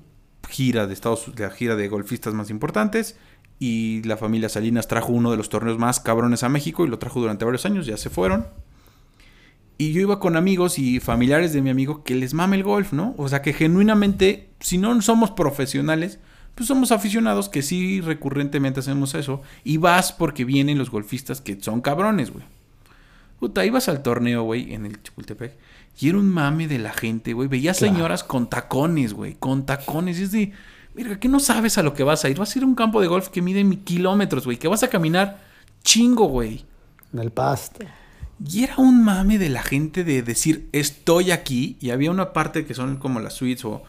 gira de Estados la gira de golfistas más importantes y la familia Salinas trajo uno de los torneos más cabrones a México y lo trajo durante varios años, ya se fueron. Y yo iba con amigos y familiares de mi amigo que les mame el golf, ¿no? O sea, que genuinamente, si no somos profesionales, pues somos aficionados que sí recurrentemente hacemos eso. Y vas porque vienen los golfistas que son cabrones, güey. Puta, ibas al torneo, güey, en el Chapultepec. Y era un mame de la gente, güey. Veías señoras con tacones, güey. Con tacones. Y es de, mira, que no sabes a lo que vas a ir. Vas a ir a un campo de golf que mide kilómetros, güey. Que vas a caminar chingo, güey. En el pasto. Y era un mame de la gente de decir, estoy aquí. Y había una parte que son como las suites o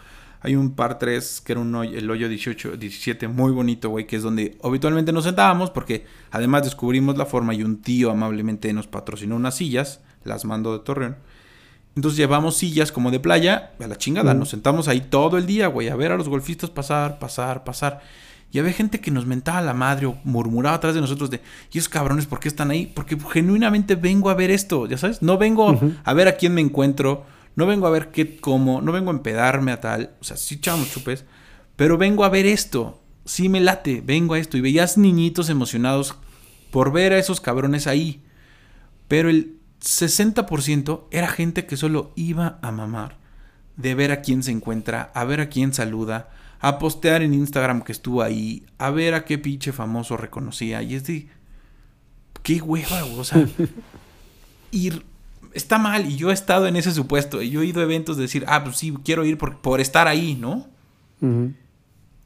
hay un par 3 que era un el hoyo 18, 17 muy bonito, güey, que es donde habitualmente nos sentábamos porque además descubrimos la forma y un tío amablemente nos patrocinó unas sillas, las mandó de Torreón. Entonces llevamos sillas como de playa, a la chingada, nos sentamos ahí todo el día, güey, a ver a los golfistas pasar, pasar, pasar. Y había gente que nos mentaba la madre o murmuraba atrás de nosotros de, ¿y esos cabrones por qué están ahí? Porque genuinamente vengo a ver esto, ya sabes, no vengo a ver a quién me encuentro, no vengo a ver qué como, no vengo a empedarme a tal, o sea, sí echamos chupes, pero vengo a ver esto, sí me late, vengo a esto. Y veías niñitos emocionados por ver a esos cabrones ahí. Pero el 60% era gente que solo iba a mamar, de ver a quién se encuentra, a ver a quién saluda, a postear en Instagram que estuvo ahí, a ver a qué pinche famoso reconocía. Y es de. Qué hueva, o sea. ir está mal y yo he estado en ese supuesto y yo he ido a eventos de decir, ah, pues sí, quiero ir por, por estar ahí, ¿no?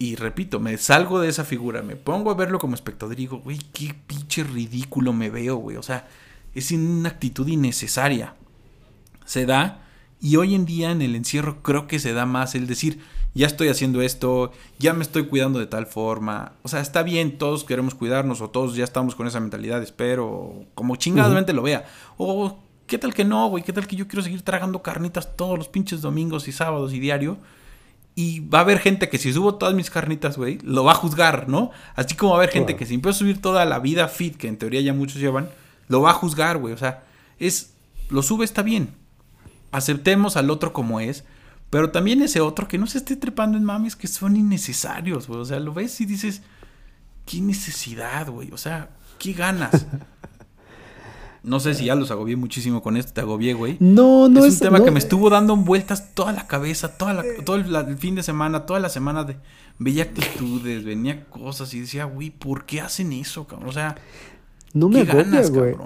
Y repito, me salgo de esa figura, me pongo a verlo como espectador y digo, güey, qué pinche ridículo me veo, güey. O sea, es una actitud innecesaria. Se da y hoy en día en el encierro creo que se da más el decir, ya estoy haciendo esto, ya me estoy cuidando de tal forma. O sea, está bien, todos queremos cuidarnos o todos ya estamos con esa mentalidad, espero, como chingadamente lo vea. O ¿Qué tal que no, güey? ¿Qué tal que yo quiero seguir tragando carnitas todos los pinches domingos y sábados y diario? Y va a haber gente que si subo todas mis carnitas, güey, lo va a juzgar, ¿no? Así como va a haber gente que si empiezo a subir toda la vida fit, que en teoría ya muchos llevan, lo va a juzgar, güey. O sea, es, lo sube está bien. Aceptemos al otro como es. Pero también ese otro que no se esté trepando en mames que son innecesarios, güey. O sea, lo ves y dices, qué necesidad, güey. O sea, qué ganas. No sé si ya los agobié muchísimo con esto, te agobié, güey. No, no es. un tema que me estuvo dando vueltas toda la cabeza, toda la, todo el, fin de semana, toda la semana de. Veía actitudes, venía cosas y decía, güey, ¿por qué hacen eso, cabrón? O sea, no me agobia, güey.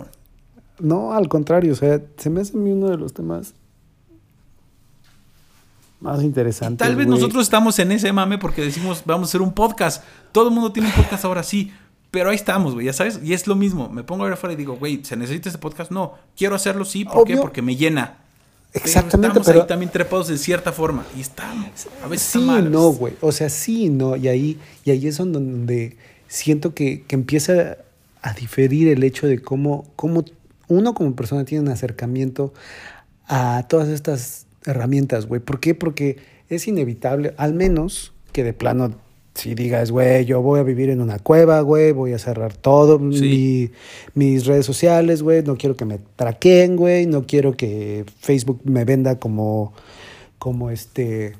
No, al contrario, o sea, se me hace a mí uno de los temas más interesantes. tal vez nosotros estamos en ese mame porque decimos, vamos a hacer un podcast. Todo el mundo tiene un podcast ahora sí. Pero ahí estamos, güey, ya sabes. Y es lo mismo. Me pongo a ver afuera y digo, güey, ¿se necesita este podcast? No. Quiero hacerlo, sí. ¿Por qué? Porque me llena. Exactamente, pero, estamos ahí también trepados de cierta forma. Y estamos. A veces sí, no, güey. O sea, sí, no. Y ahí, y ahí es donde siento que, que empieza a diferir el hecho de cómo, cómo uno como persona tiene un acercamiento a todas estas herramientas, güey. ¿Por qué? Porque es inevitable, al menos que de plano si digas, güey, yo voy a vivir en una cueva, güey, voy a cerrar todo mis redes sociales, güey, no quiero que me traqueen, güey, no quiero que Facebook me venda como, como este,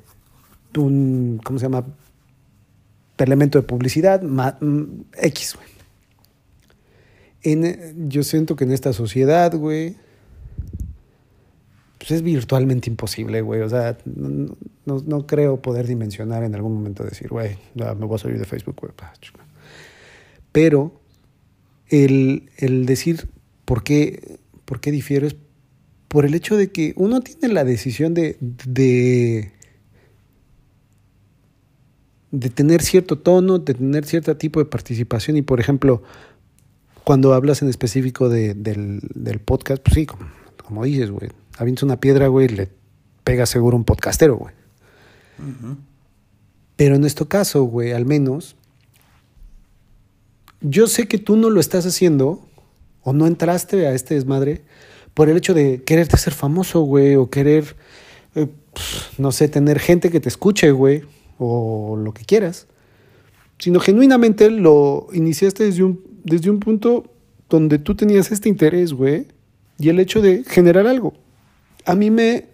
un, ¿cómo se llama? Elemento de publicidad, mm, X, güey. yo siento que en esta sociedad, güey, pues es virtualmente imposible, güey. O sea, no, creo poder dimensionar en algún momento decir, güey, me voy a salir de Facebook, güey. Pero el, decir por qué, por qué difiero es por el hecho de que uno tiene la decisión de, de, tener cierto tono, de tener cierto tipo de participación. Y por ejemplo, cuando hablas en específico del, podcast, pues sí, como dices, güey avientas una piedra, güey, le pega seguro un podcastero, güey. Pero en este caso, güey, al menos, yo sé que tú no lo estás haciendo o no entraste a este desmadre por el hecho de quererte ser famoso, güey, o querer, eh, no sé, tener gente que te escuche, güey, o lo que quieras, sino genuinamente lo iniciaste desde un, desde un punto donde tú tenías este interés, güey, y el hecho de generar algo a mí me,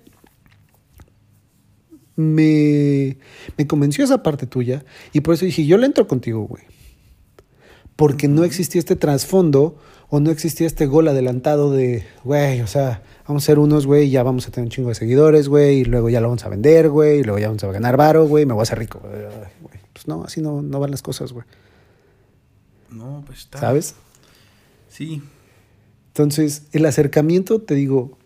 me, me convenció esa parte tuya y por eso dije, yo le entro contigo, güey. Porque no existía este trasfondo o no existía este gol adelantado de, güey, o sea, vamos a ser unos, güey, y ya vamos a tener un chingo de seguidores, güey, y luego ya lo vamos a vender, güey, y luego ya vamos a ganar varo, güey, me voy a hacer rico. güey. Pues no, así no, no van las cosas, güey. No, pues está. ¿Sabes? Sí. Entonces, el acercamiento, te digo,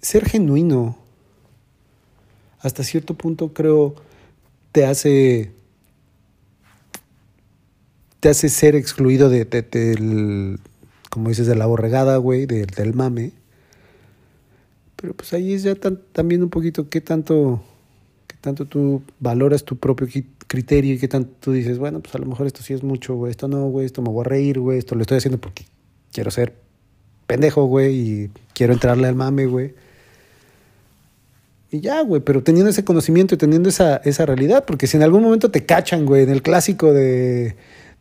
ser genuino, hasta cierto punto creo, te hace, te hace ser excluido de, de- como dices, de la borregada, güey, del, del mame. Pero pues ahí es ya también un poquito qué tanto, qué tanto tú valoras tu propio criterio y qué tanto tú dices, bueno, pues a lo mejor esto sí es mucho, güey, esto no, güey, esto me voy a reír, güey, esto lo estoy haciendo porque quiero ser pendejo, güey, y quiero entrarle al mame, güey. Y ya, güey, pero teniendo ese conocimiento y teniendo esa, esa realidad, porque si en algún momento te cachan, güey, en el clásico de,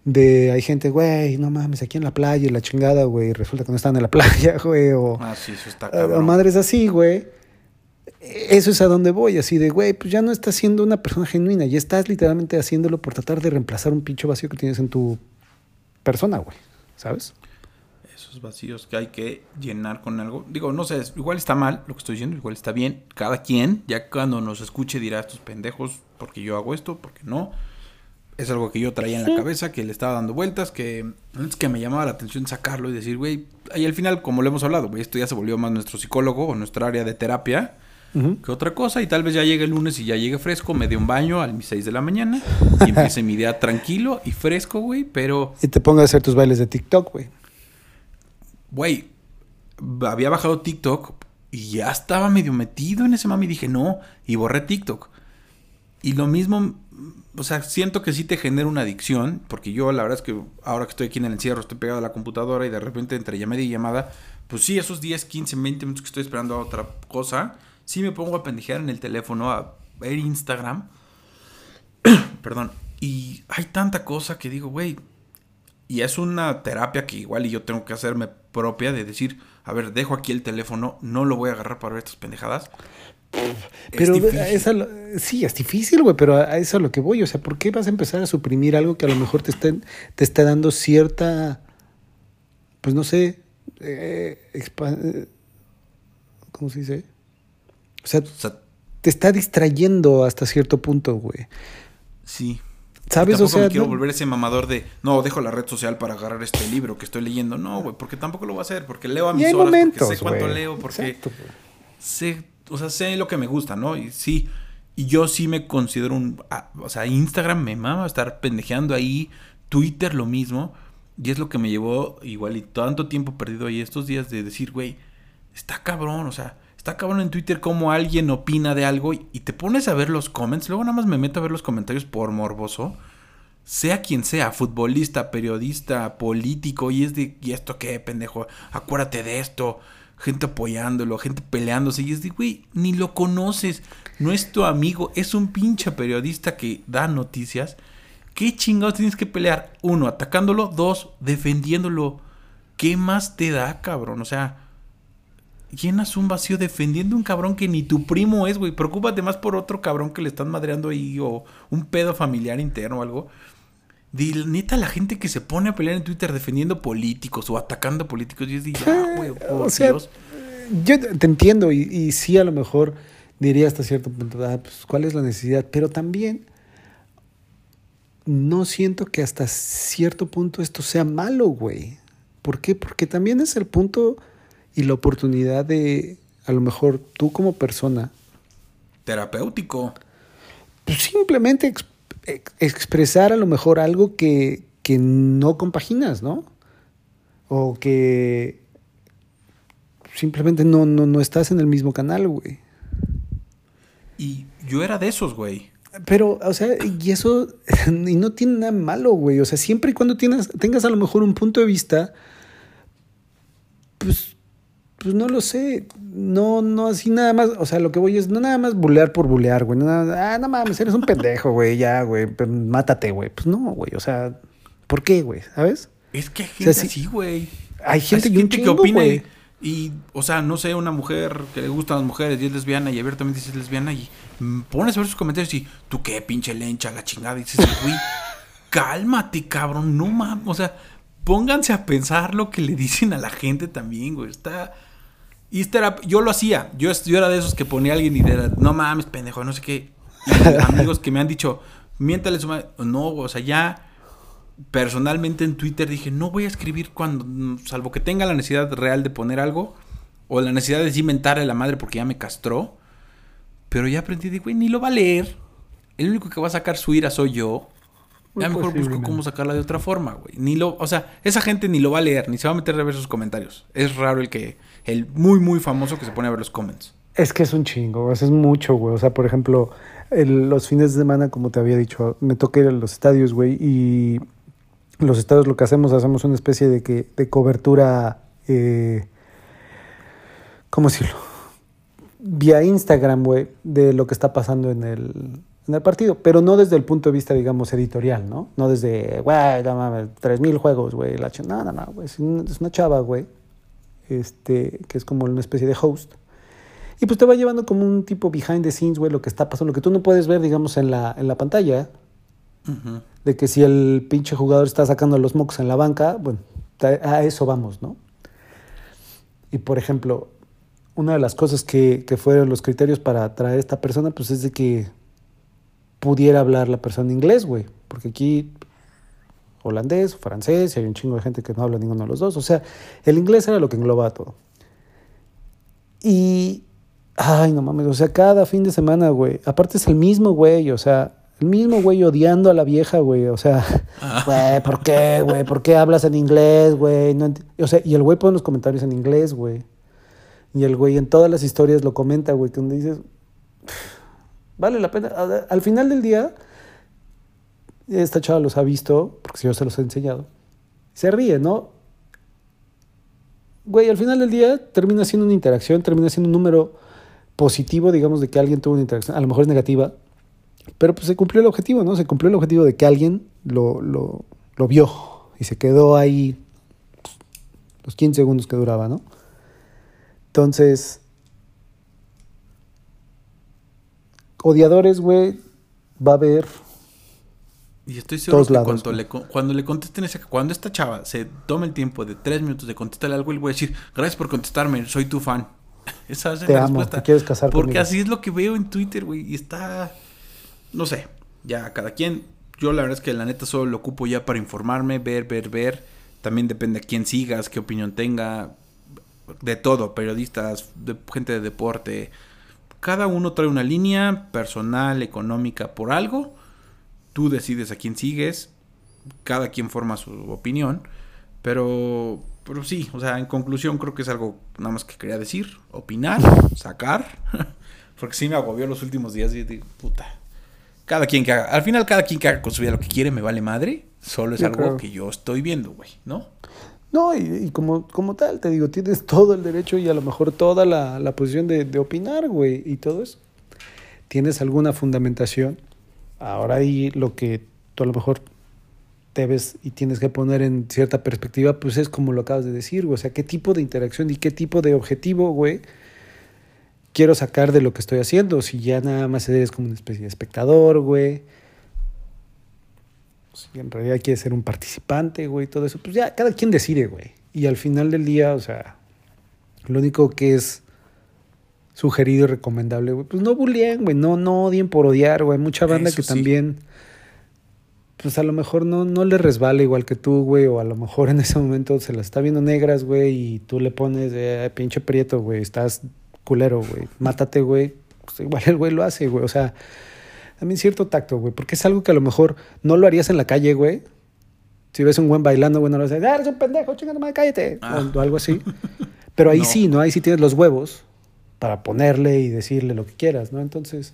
de hay gente, güey, no mames, aquí en la playa y la chingada, güey, resulta que no están en la playa, güey, o, Ah, sí, eso está o madres así, güey. Eso es a donde voy, así de, güey, pues ya no estás siendo una persona genuina, ya estás literalmente haciéndolo por tratar de reemplazar un pincho vacío que tienes en tu persona, güey, ¿sabes? Esos vacíos que hay que llenar con algo. Digo, no sé, igual está mal lo que estoy diciendo, igual está bien. Cada quien, ya cuando nos escuche, dirá estos pendejos, porque yo hago esto, porque no. Es algo que yo traía en la cabeza, que le estaba dando vueltas, que es que me llamaba la atención sacarlo y decir, güey, y al final, como lo hemos hablado, güey, esto ya se volvió más nuestro psicólogo o nuestra área de terapia que otra cosa. Y tal vez ya llegue el lunes y ya llegue fresco, me dé un baño a mis 6 de la mañana y empiece mi día tranquilo y fresco, güey, pero Y te pongas a hacer tus bailes de TikTok, güey. Güey, había bajado TikTok y ya estaba medio metido en ese mami. Dije, no, y borré TikTok. Y lo mismo, o sea, siento que sí te genera una adicción, porque yo la verdad es que ahora que estoy aquí en el encierro, estoy pegado a la computadora y de repente entre llamada y llamada, pues sí, esos 10, 15, 20 minutos que estoy esperando a otra cosa, sí me pongo a pendejear en el teléfono, a ver Instagram. Perdón. Y hay tanta cosa que digo, güey, y es una terapia que igual y yo tengo que hacerme propia de decir, a ver, dejo aquí el teléfono, no lo voy a agarrar para ver estas pendejadas. Pero es esa sí, es difícil, güey, pero a eso es a lo que voy. O sea, ¿por qué vas a empezar a suprimir algo que a lo mejor te está, te está dando cierta, pues no sé, eh, eh, ¿cómo se dice? O sea, O sea, te está distrayendo hasta cierto punto, güey. sí. ¿Sabes? Y O tampoco sea, me quiero no- volver ese mamador de, no, dejo la red social para agarrar este libro que estoy leyendo. No, güey, porque tampoco lo voy a hacer, porque leo a y mis hay horas, momentos, porque sé cuánto güey. leo, porque Exacto, sé, o sea, sé lo que me gusta, ¿no? Y sí, y yo sí me considero un, ah, o sea, Instagram me mama estar pendejeando ahí, Twitter lo mismo, y es lo que me llevó igual y tanto tiempo perdido ahí estos días de decir, güey, está cabrón, o sea, está cabrón en Twitter como alguien opina de algo y, y te pones a ver los comments, luego nada más me meto a ver los comentarios por morboso. Sea quien sea, futbolista, periodista, político, y es de, ¿y esto qué, pendejo? Acuérdate de esto. Gente apoyándolo, gente peleándose, y es de, güey, ni lo conoces. No es tu amigo, es un pinche periodista que da noticias. ¿Qué chingados tienes que pelear? Uno, atacándolo. Dos, defendiéndolo. ¿Qué más te da, cabrón? O sea, llenas un vacío defendiendo un cabrón que ni tu primo es, güey. Preocúpate más por otro cabrón que le están madreando ahí o un pedo familiar interno o algo. De, neta, la gente que se pone a pelear en Twitter defendiendo políticos o atacando políticos, y es de, ya, güey, por o sea, Dios. yo te entiendo y, y sí a lo mejor diría hasta cierto punto, ah, pues, ¿cuál es la necesidad? Pero también no siento que hasta cierto punto esto sea malo, güey. ¿Por qué? Porque también es el punto y la oportunidad de, a lo mejor tú como persona, Terapéutico. pues simplemente ex- ex- expresar a lo mejor algo que, que no compaginas, ¿no? O que simplemente no, no, no estás en el mismo canal, güey. Y yo era de esos, güey. Pero, o sea, y eso, y no tiene nada malo, güey. O sea, siempre y cuando tienes, tengas a lo mejor un punto de vista, pues, pues no lo sé. No, no, así nada más. O sea, lo que voy es no nada más bulear por bulear, güey. Nada, ah, no mames, eres un pendejo, güey, ya, güey. Mátate, güey. Pues no, güey. O sea, ¿por qué, güey? ¿Sabes? Es que hay gente sí- así, güey. Hay gente, Hay que opina güey. y, o sea, no sé, una mujer que le gustan las mujeres y es lesbiana y abiertamente dice es lesbiana y mm, pones a ver sus comentarios y tú qué pinche lencha, la chingada. Y dices, güey, cálmate, cabrón, no mames. O sea, pónganse a pensar lo que le dicen a la gente también, güey. Está. Y este era, yo lo hacía. Yo, yo era de esos que ponía a alguien y era, no mames, pendejo, no sé qué. Y amigos que me han dicho, miéntale su madre. No, o sea, ya personalmente en Twitter dije, no voy a escribir cuando, salvo que tenga la necesidad real de poner algo, o la necesidad de inventarle a la madre porque ya me castró. Pero ya aprendí, de, güey, ni lo va a leer. El único que va a sacar su ira soy yo. Ya mejor busco cómo sacarla de otra forma, güey. Ni lo, o sea, esa gente ni lo va a leer, ni se va a meter a ver sus comentarios. Es raro el que, el muy, muy famoso que se pone a ver los comments. Es que es un chingo, es mucho, güey. O sea, por ejemplo, los fines de semana, como te había dicho, me toca ir a los estadios, güey, y los estados lo que hacemos, hacemos una especie de, que, de cobertura, eh, ¿cómo decirlo? Vía Instagram, güey, de lo que está pasando en el, partido, pero no desde el punto de vista, digamos, editorial, ¿no? No desde, güey, no mames, 3000 juegos, güey, la no, no, no, güey, es una chava, güey, este, que es como una especie de host. Y pues te va llevando como un tipo behind the scenes, güey, lo que está pasando, lo que tú no puedes ver, digamos, en la, en la pantalla de que si el pinche jugador está sacando los mocos en la banca, bueno, a eso vamos, ¿no? Y por ejemplo, una de las cosas que, fueron los criterios para traer a esta persona, pues es de que pudiera hablar la persona inglés, güey. Porque aquí holandés, francés, y hay un chingo de gente que no habla ninguno de los dos. O sea, el inglés era lo que englobaba todo. Y, ay, no mames, o sea, cada fin de semana, güey. Aparte es el mismo, güey, o sea, el mismo güey odiando a la vieja, güey. O sea, ah. güey, ¿por qué, güey? ¿Por qué hablas en inglés, güey? o sea, y el güey pone los comentarios en inglés, güey. Y el güey en todas las historias lo comenta, güey, donde dices, vale la pena. Al final del día, esta chava los ha visto, porque yo se los he enseñado. Se ríe, ¿no? Güey, al final del día termina siendo una interacción, termina siendo un número positivo, digamos, de que alguien tuvo una interacción. A lo mejor es negativa, pero pues se cumplió el objetivo, ¿no? Se cumplió el objetivo de que alguien lo, lo, lo vio y se quedó ahí los 15 segundos que duraba, ¿no? Entonces, odiadores, güey, va a haber. Y estoy seguro que cuando, le, cuando le contesten ese, cuando esta chava se tome el tiempo de tres minutos de contestarle algo, él voy a decir, gracias por contestarme, soy tu fan. Esa es la respuesta. Te quieres casar Porque así es lo que veo en Twitter, güey, y está no sé, ya cada quien. Yo la verdad es que la neta solo lo ocupo ya para informarme, ver, ver, ver. También depende a quién sigas, qué opinión tenga. De todo, periodistas, de, gente de deporte. Cada uno trae una línea personal, económica, por algo. Tú decides a quién sigues. Cada quien forma su opinión. Pero, pero sí, o sea, en conclusión creo que es algo nada más que quería decir. Opinar, sacar. Porque sí me agobió los últimos días y puta cada quien que haga. Al final, cada quien que haga con su vida lo que quiere, me vale madre. Solo es algo que yo estoy viendo, güey, ¿no? No, y, como, como tal, te digo, tienes todo el derecho y a lo mejor toda la, la posición de, de, opinar, güey, y todo eso. ¿Tienes alguna fundamentación? Ahora ahí lo que tú a lo mejor debes y tienes que poner en cierta perspectiva, pues es como lo acabas de decir, güey. O sea, qué tipo de interacción y qué tipo de objetivo, güey, quiero sacar de lo que estoy haciendo. Si ya nada más eres como una especie de espectador, güey. Si en realidad quieres ser un participante, güey, todo eso. Pues ya, cada quien decide, güey. Y al final del día, o sea, lo único que es sugerido y recomendable, güey, pues no bulleen, güey. No, no odien por odiar, güey. Mucha banda que también pues a lo mejor no, no le resbala igual que tú, güey, o a lo mejor en ese momento se las está viendo negras, güey, y tú le pones, de pinche prieto, güey, estás culero, güey. Mátate, güey. Pues igual el güey lo hace, güey. O sea, también cierto tacto, güey. Porque es algo que a lo mejor no lo harías en la calle, güey. Si ves un buen bailando, güey, no lo haces, ah, eres un pendejo, chingando, madre, cállate. Ah. O, algo así. Pero ahí sí, ¿no? Ahí sí tienes los huevos para ponerle y decirle lo que quieras, ¿no? Entonces,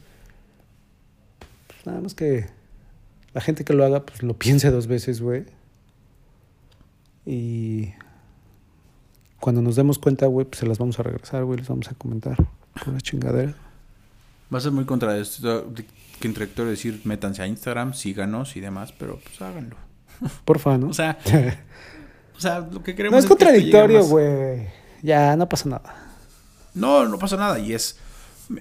pues nada más que la gente que lo haga, pues lo piense dos veces, güey. Y cuando nos demos cuenta, güey, pues se las vamos a regresar, güey, les vamos a comentar la chingadera. Va a ser muy contra esto que intelectual decir métanse a Instagram, síganos y demás, pero pues háganlo. Porfa, ¿no? o sea, o sea, lo que queremos No es, contradictorio, güey. Ya, no pasa nada. No, no pasa nada. Y es.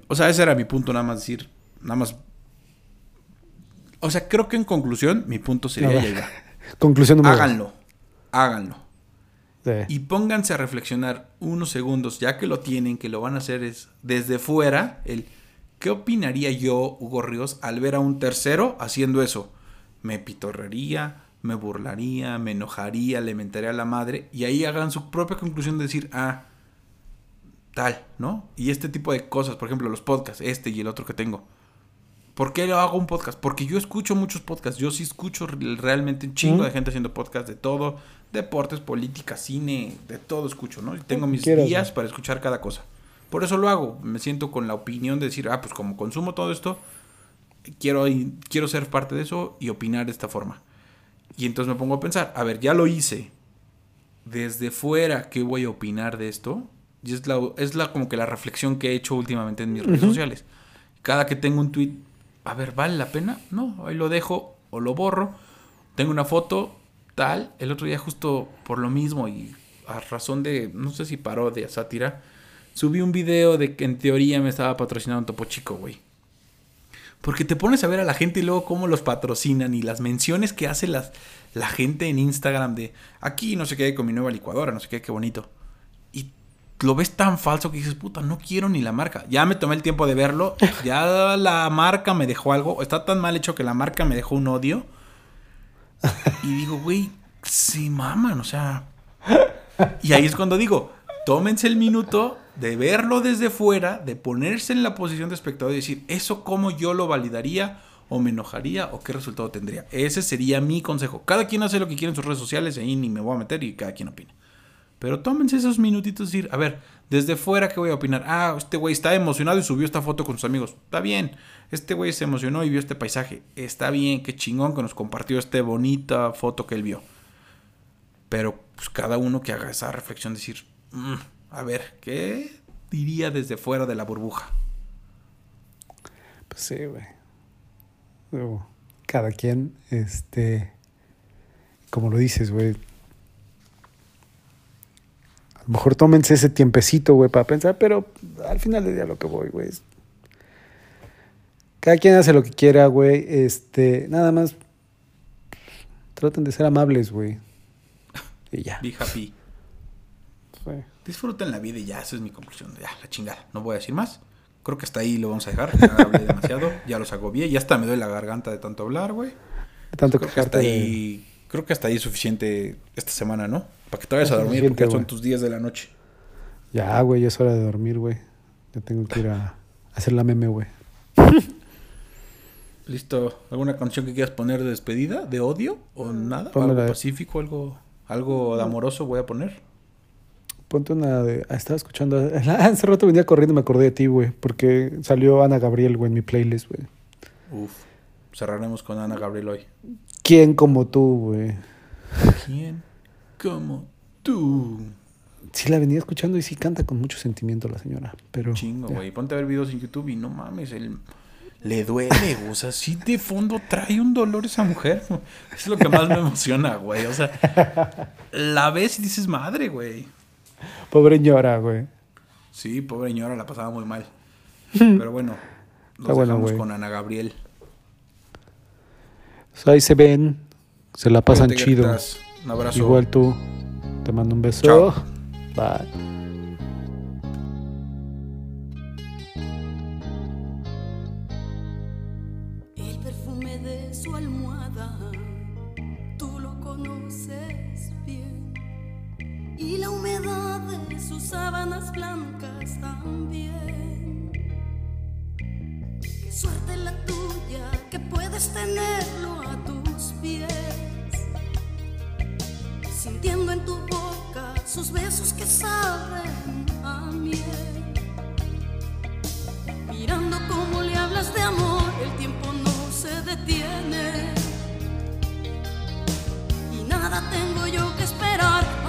O sea, ese era mi punto, nada más decir. Nada más. O sea, creo que en conclusión, mi punto sería No, llegar. Conclusión número dos. Háganlo. Háganlo. Sí. Y pónganse a reflexionar unos segundos, ya que lo tienen, que lo van a hacer es desde fuera, el ¿qué opinaría yo, Hugo Ríos, al ver a un tercero haciendo eso? Me pitorrería, me burlaría, me enojaría, le mentaría a la madre, y ahí hagan su propia conclusión de decir, ah, tal, ¿no? Y este tipo de cosas, por ejemplo, los podcasts, este y el otro que tengo. ¿Por qué lo hago un podcast? Porque yo escucho muchos podcasts. Yo sí escucho re- realmente un chingo Mm. de gente haciendo podcasts de todo. Deportes, política, cine, de todo escucho, ¿no? Y tengo mis días para escuchar cada cosa. Por eso lo hago. Me siento con la opinión de decir, ah, pues como consumo todo esto, quiero, quiero ser parte de eso y opinar de esta forma. Y entonces me pongo a pensar, a ver, ya lo hice. Desde fuera, ¿qué voy a opinar de esto? Y es la, es la como que la reflexión que he hecho últimamente en mis redes sociales. Cada que tengo un tweet, a ver, ¿vale la pena? No, ahí lo dejo o lo borro. Tengo una foto, tal. El otro día justo por lo mismo y a razón de, no sé si parodia, sátira, subí un video de que en teoría me estaba patrocinando un Topo Chico, güey. Porque te pones a ver a la gente y luego cómo los patrocinan y las menciones que hace las, la gente en Instagram de aquí no sé qué con mi nueva licuadora, no sé qué, qué bonito. Lo ves tan falso que dices, puta, no quiero ni la marca. Ya me tomé el tiempo de verlo, ya la marca me dejó algo, está tan mal hecho que la marca me dejó un odio. Y digo, güey, sí maman, o sea. Y ahí es cuando digo, tómense el minuto de verlo desde fuera, de ponerse en la posición de espectador y decir, ¿eso cómo yo lo validaría? ¿O me enojaría? ¿O qué resultado tendría? Ese sería mi consejo. Cada quien hace lo que quiere en sus redes sociales, ahí ni me voy a meter y cada quien opina. Pero tómense esos minutitos y decir, a ver, desde fuera, ¿qué voy a opinar? Ah, este güey está emocionado y subió esta foto con sus amigos. Está bien. Este güey se emocionó y vio este paisaje. Está bien, qué chingón que nos compartió esta bonita foto que él vio. Pero pues cada uno que haga esa reflexión, decir, "Mm, a ver, ¿qué diría desde fuera de la burbuja? Pues sí, güey. Cada quien, este. Como lo dices, güey. Mejor tómense ese tiempecito, güey, para pensar, pero al final del día lo que voy, güey. es- Cada quien hace lo que quiera, güey. Este. Nada más. Traten de ser amables, güey. Y ya. Be happy. Sí. Disfruten la vida y ya, esa es mi conclusión. Ya, la chingada. No voy a decir más. Creo que hasta ahí lo vamos a dejar. Ya hablé demasiado. Ya los agobié. Ya hasta me duele la garganta de tanto hablar, güey. De tanto Creo que hasta ahí. Creo que hasta ahí es suficiente esta semana, ¿no? Para que te vayas a dormir porque son tus días de la noche. Ya, güey, ya es hora de dormir, güey. Ya tengo que ir a hacer la meme, güey. ¿Listo? ¿Alguna canción que quieras poner de despedida? ¿De odio? ¿O nada? ¿Algo pacífico? ¿Algo, algo de amoroso voy a poner? Ponte una de. Ah, estaba escuchando. Hace rato venía corriendo y me acordé de ti, güey. Porque salió Ana Gabriel, güey, en mi playlist, güey. Uf. Cerraremos con Ana Gabriel hoy. ¿Quién como tú, güey? ¿Quién como tú? Sí, la venía escuchando y sí canta con mucho sentimiento la señora. Pero. Chingo, güey. Ponte a ver videos en YouTube y no mames, el... le duele, güey. O sea, sí de fondo trae un dolor esa mujer. Es lo que más me emociona, güey. O sea, la ves y dices, madre, güey. Pobre ñora, güey. Sí, pobre señora, la pasaba muy mal. Pero bueno, nos Está bueno, dejamos güey. con Ana Gabriel. Ahí se ven. Se la pasan Cuídate, chido. Un abrazo. Igual tú. Te mando un beso. Chao. Bye. El perfume de su almohada, tú lo conoces bien. Y la humedad de sus sábanas blancas también. Suerte la tuya que puedes tenerlo a tus pies. Sintiendo en tu boca sus besos que saben a miel. Mirando cómo le hablas de amor, el tiempo no se detiene. Y nada tengo yo que esperar.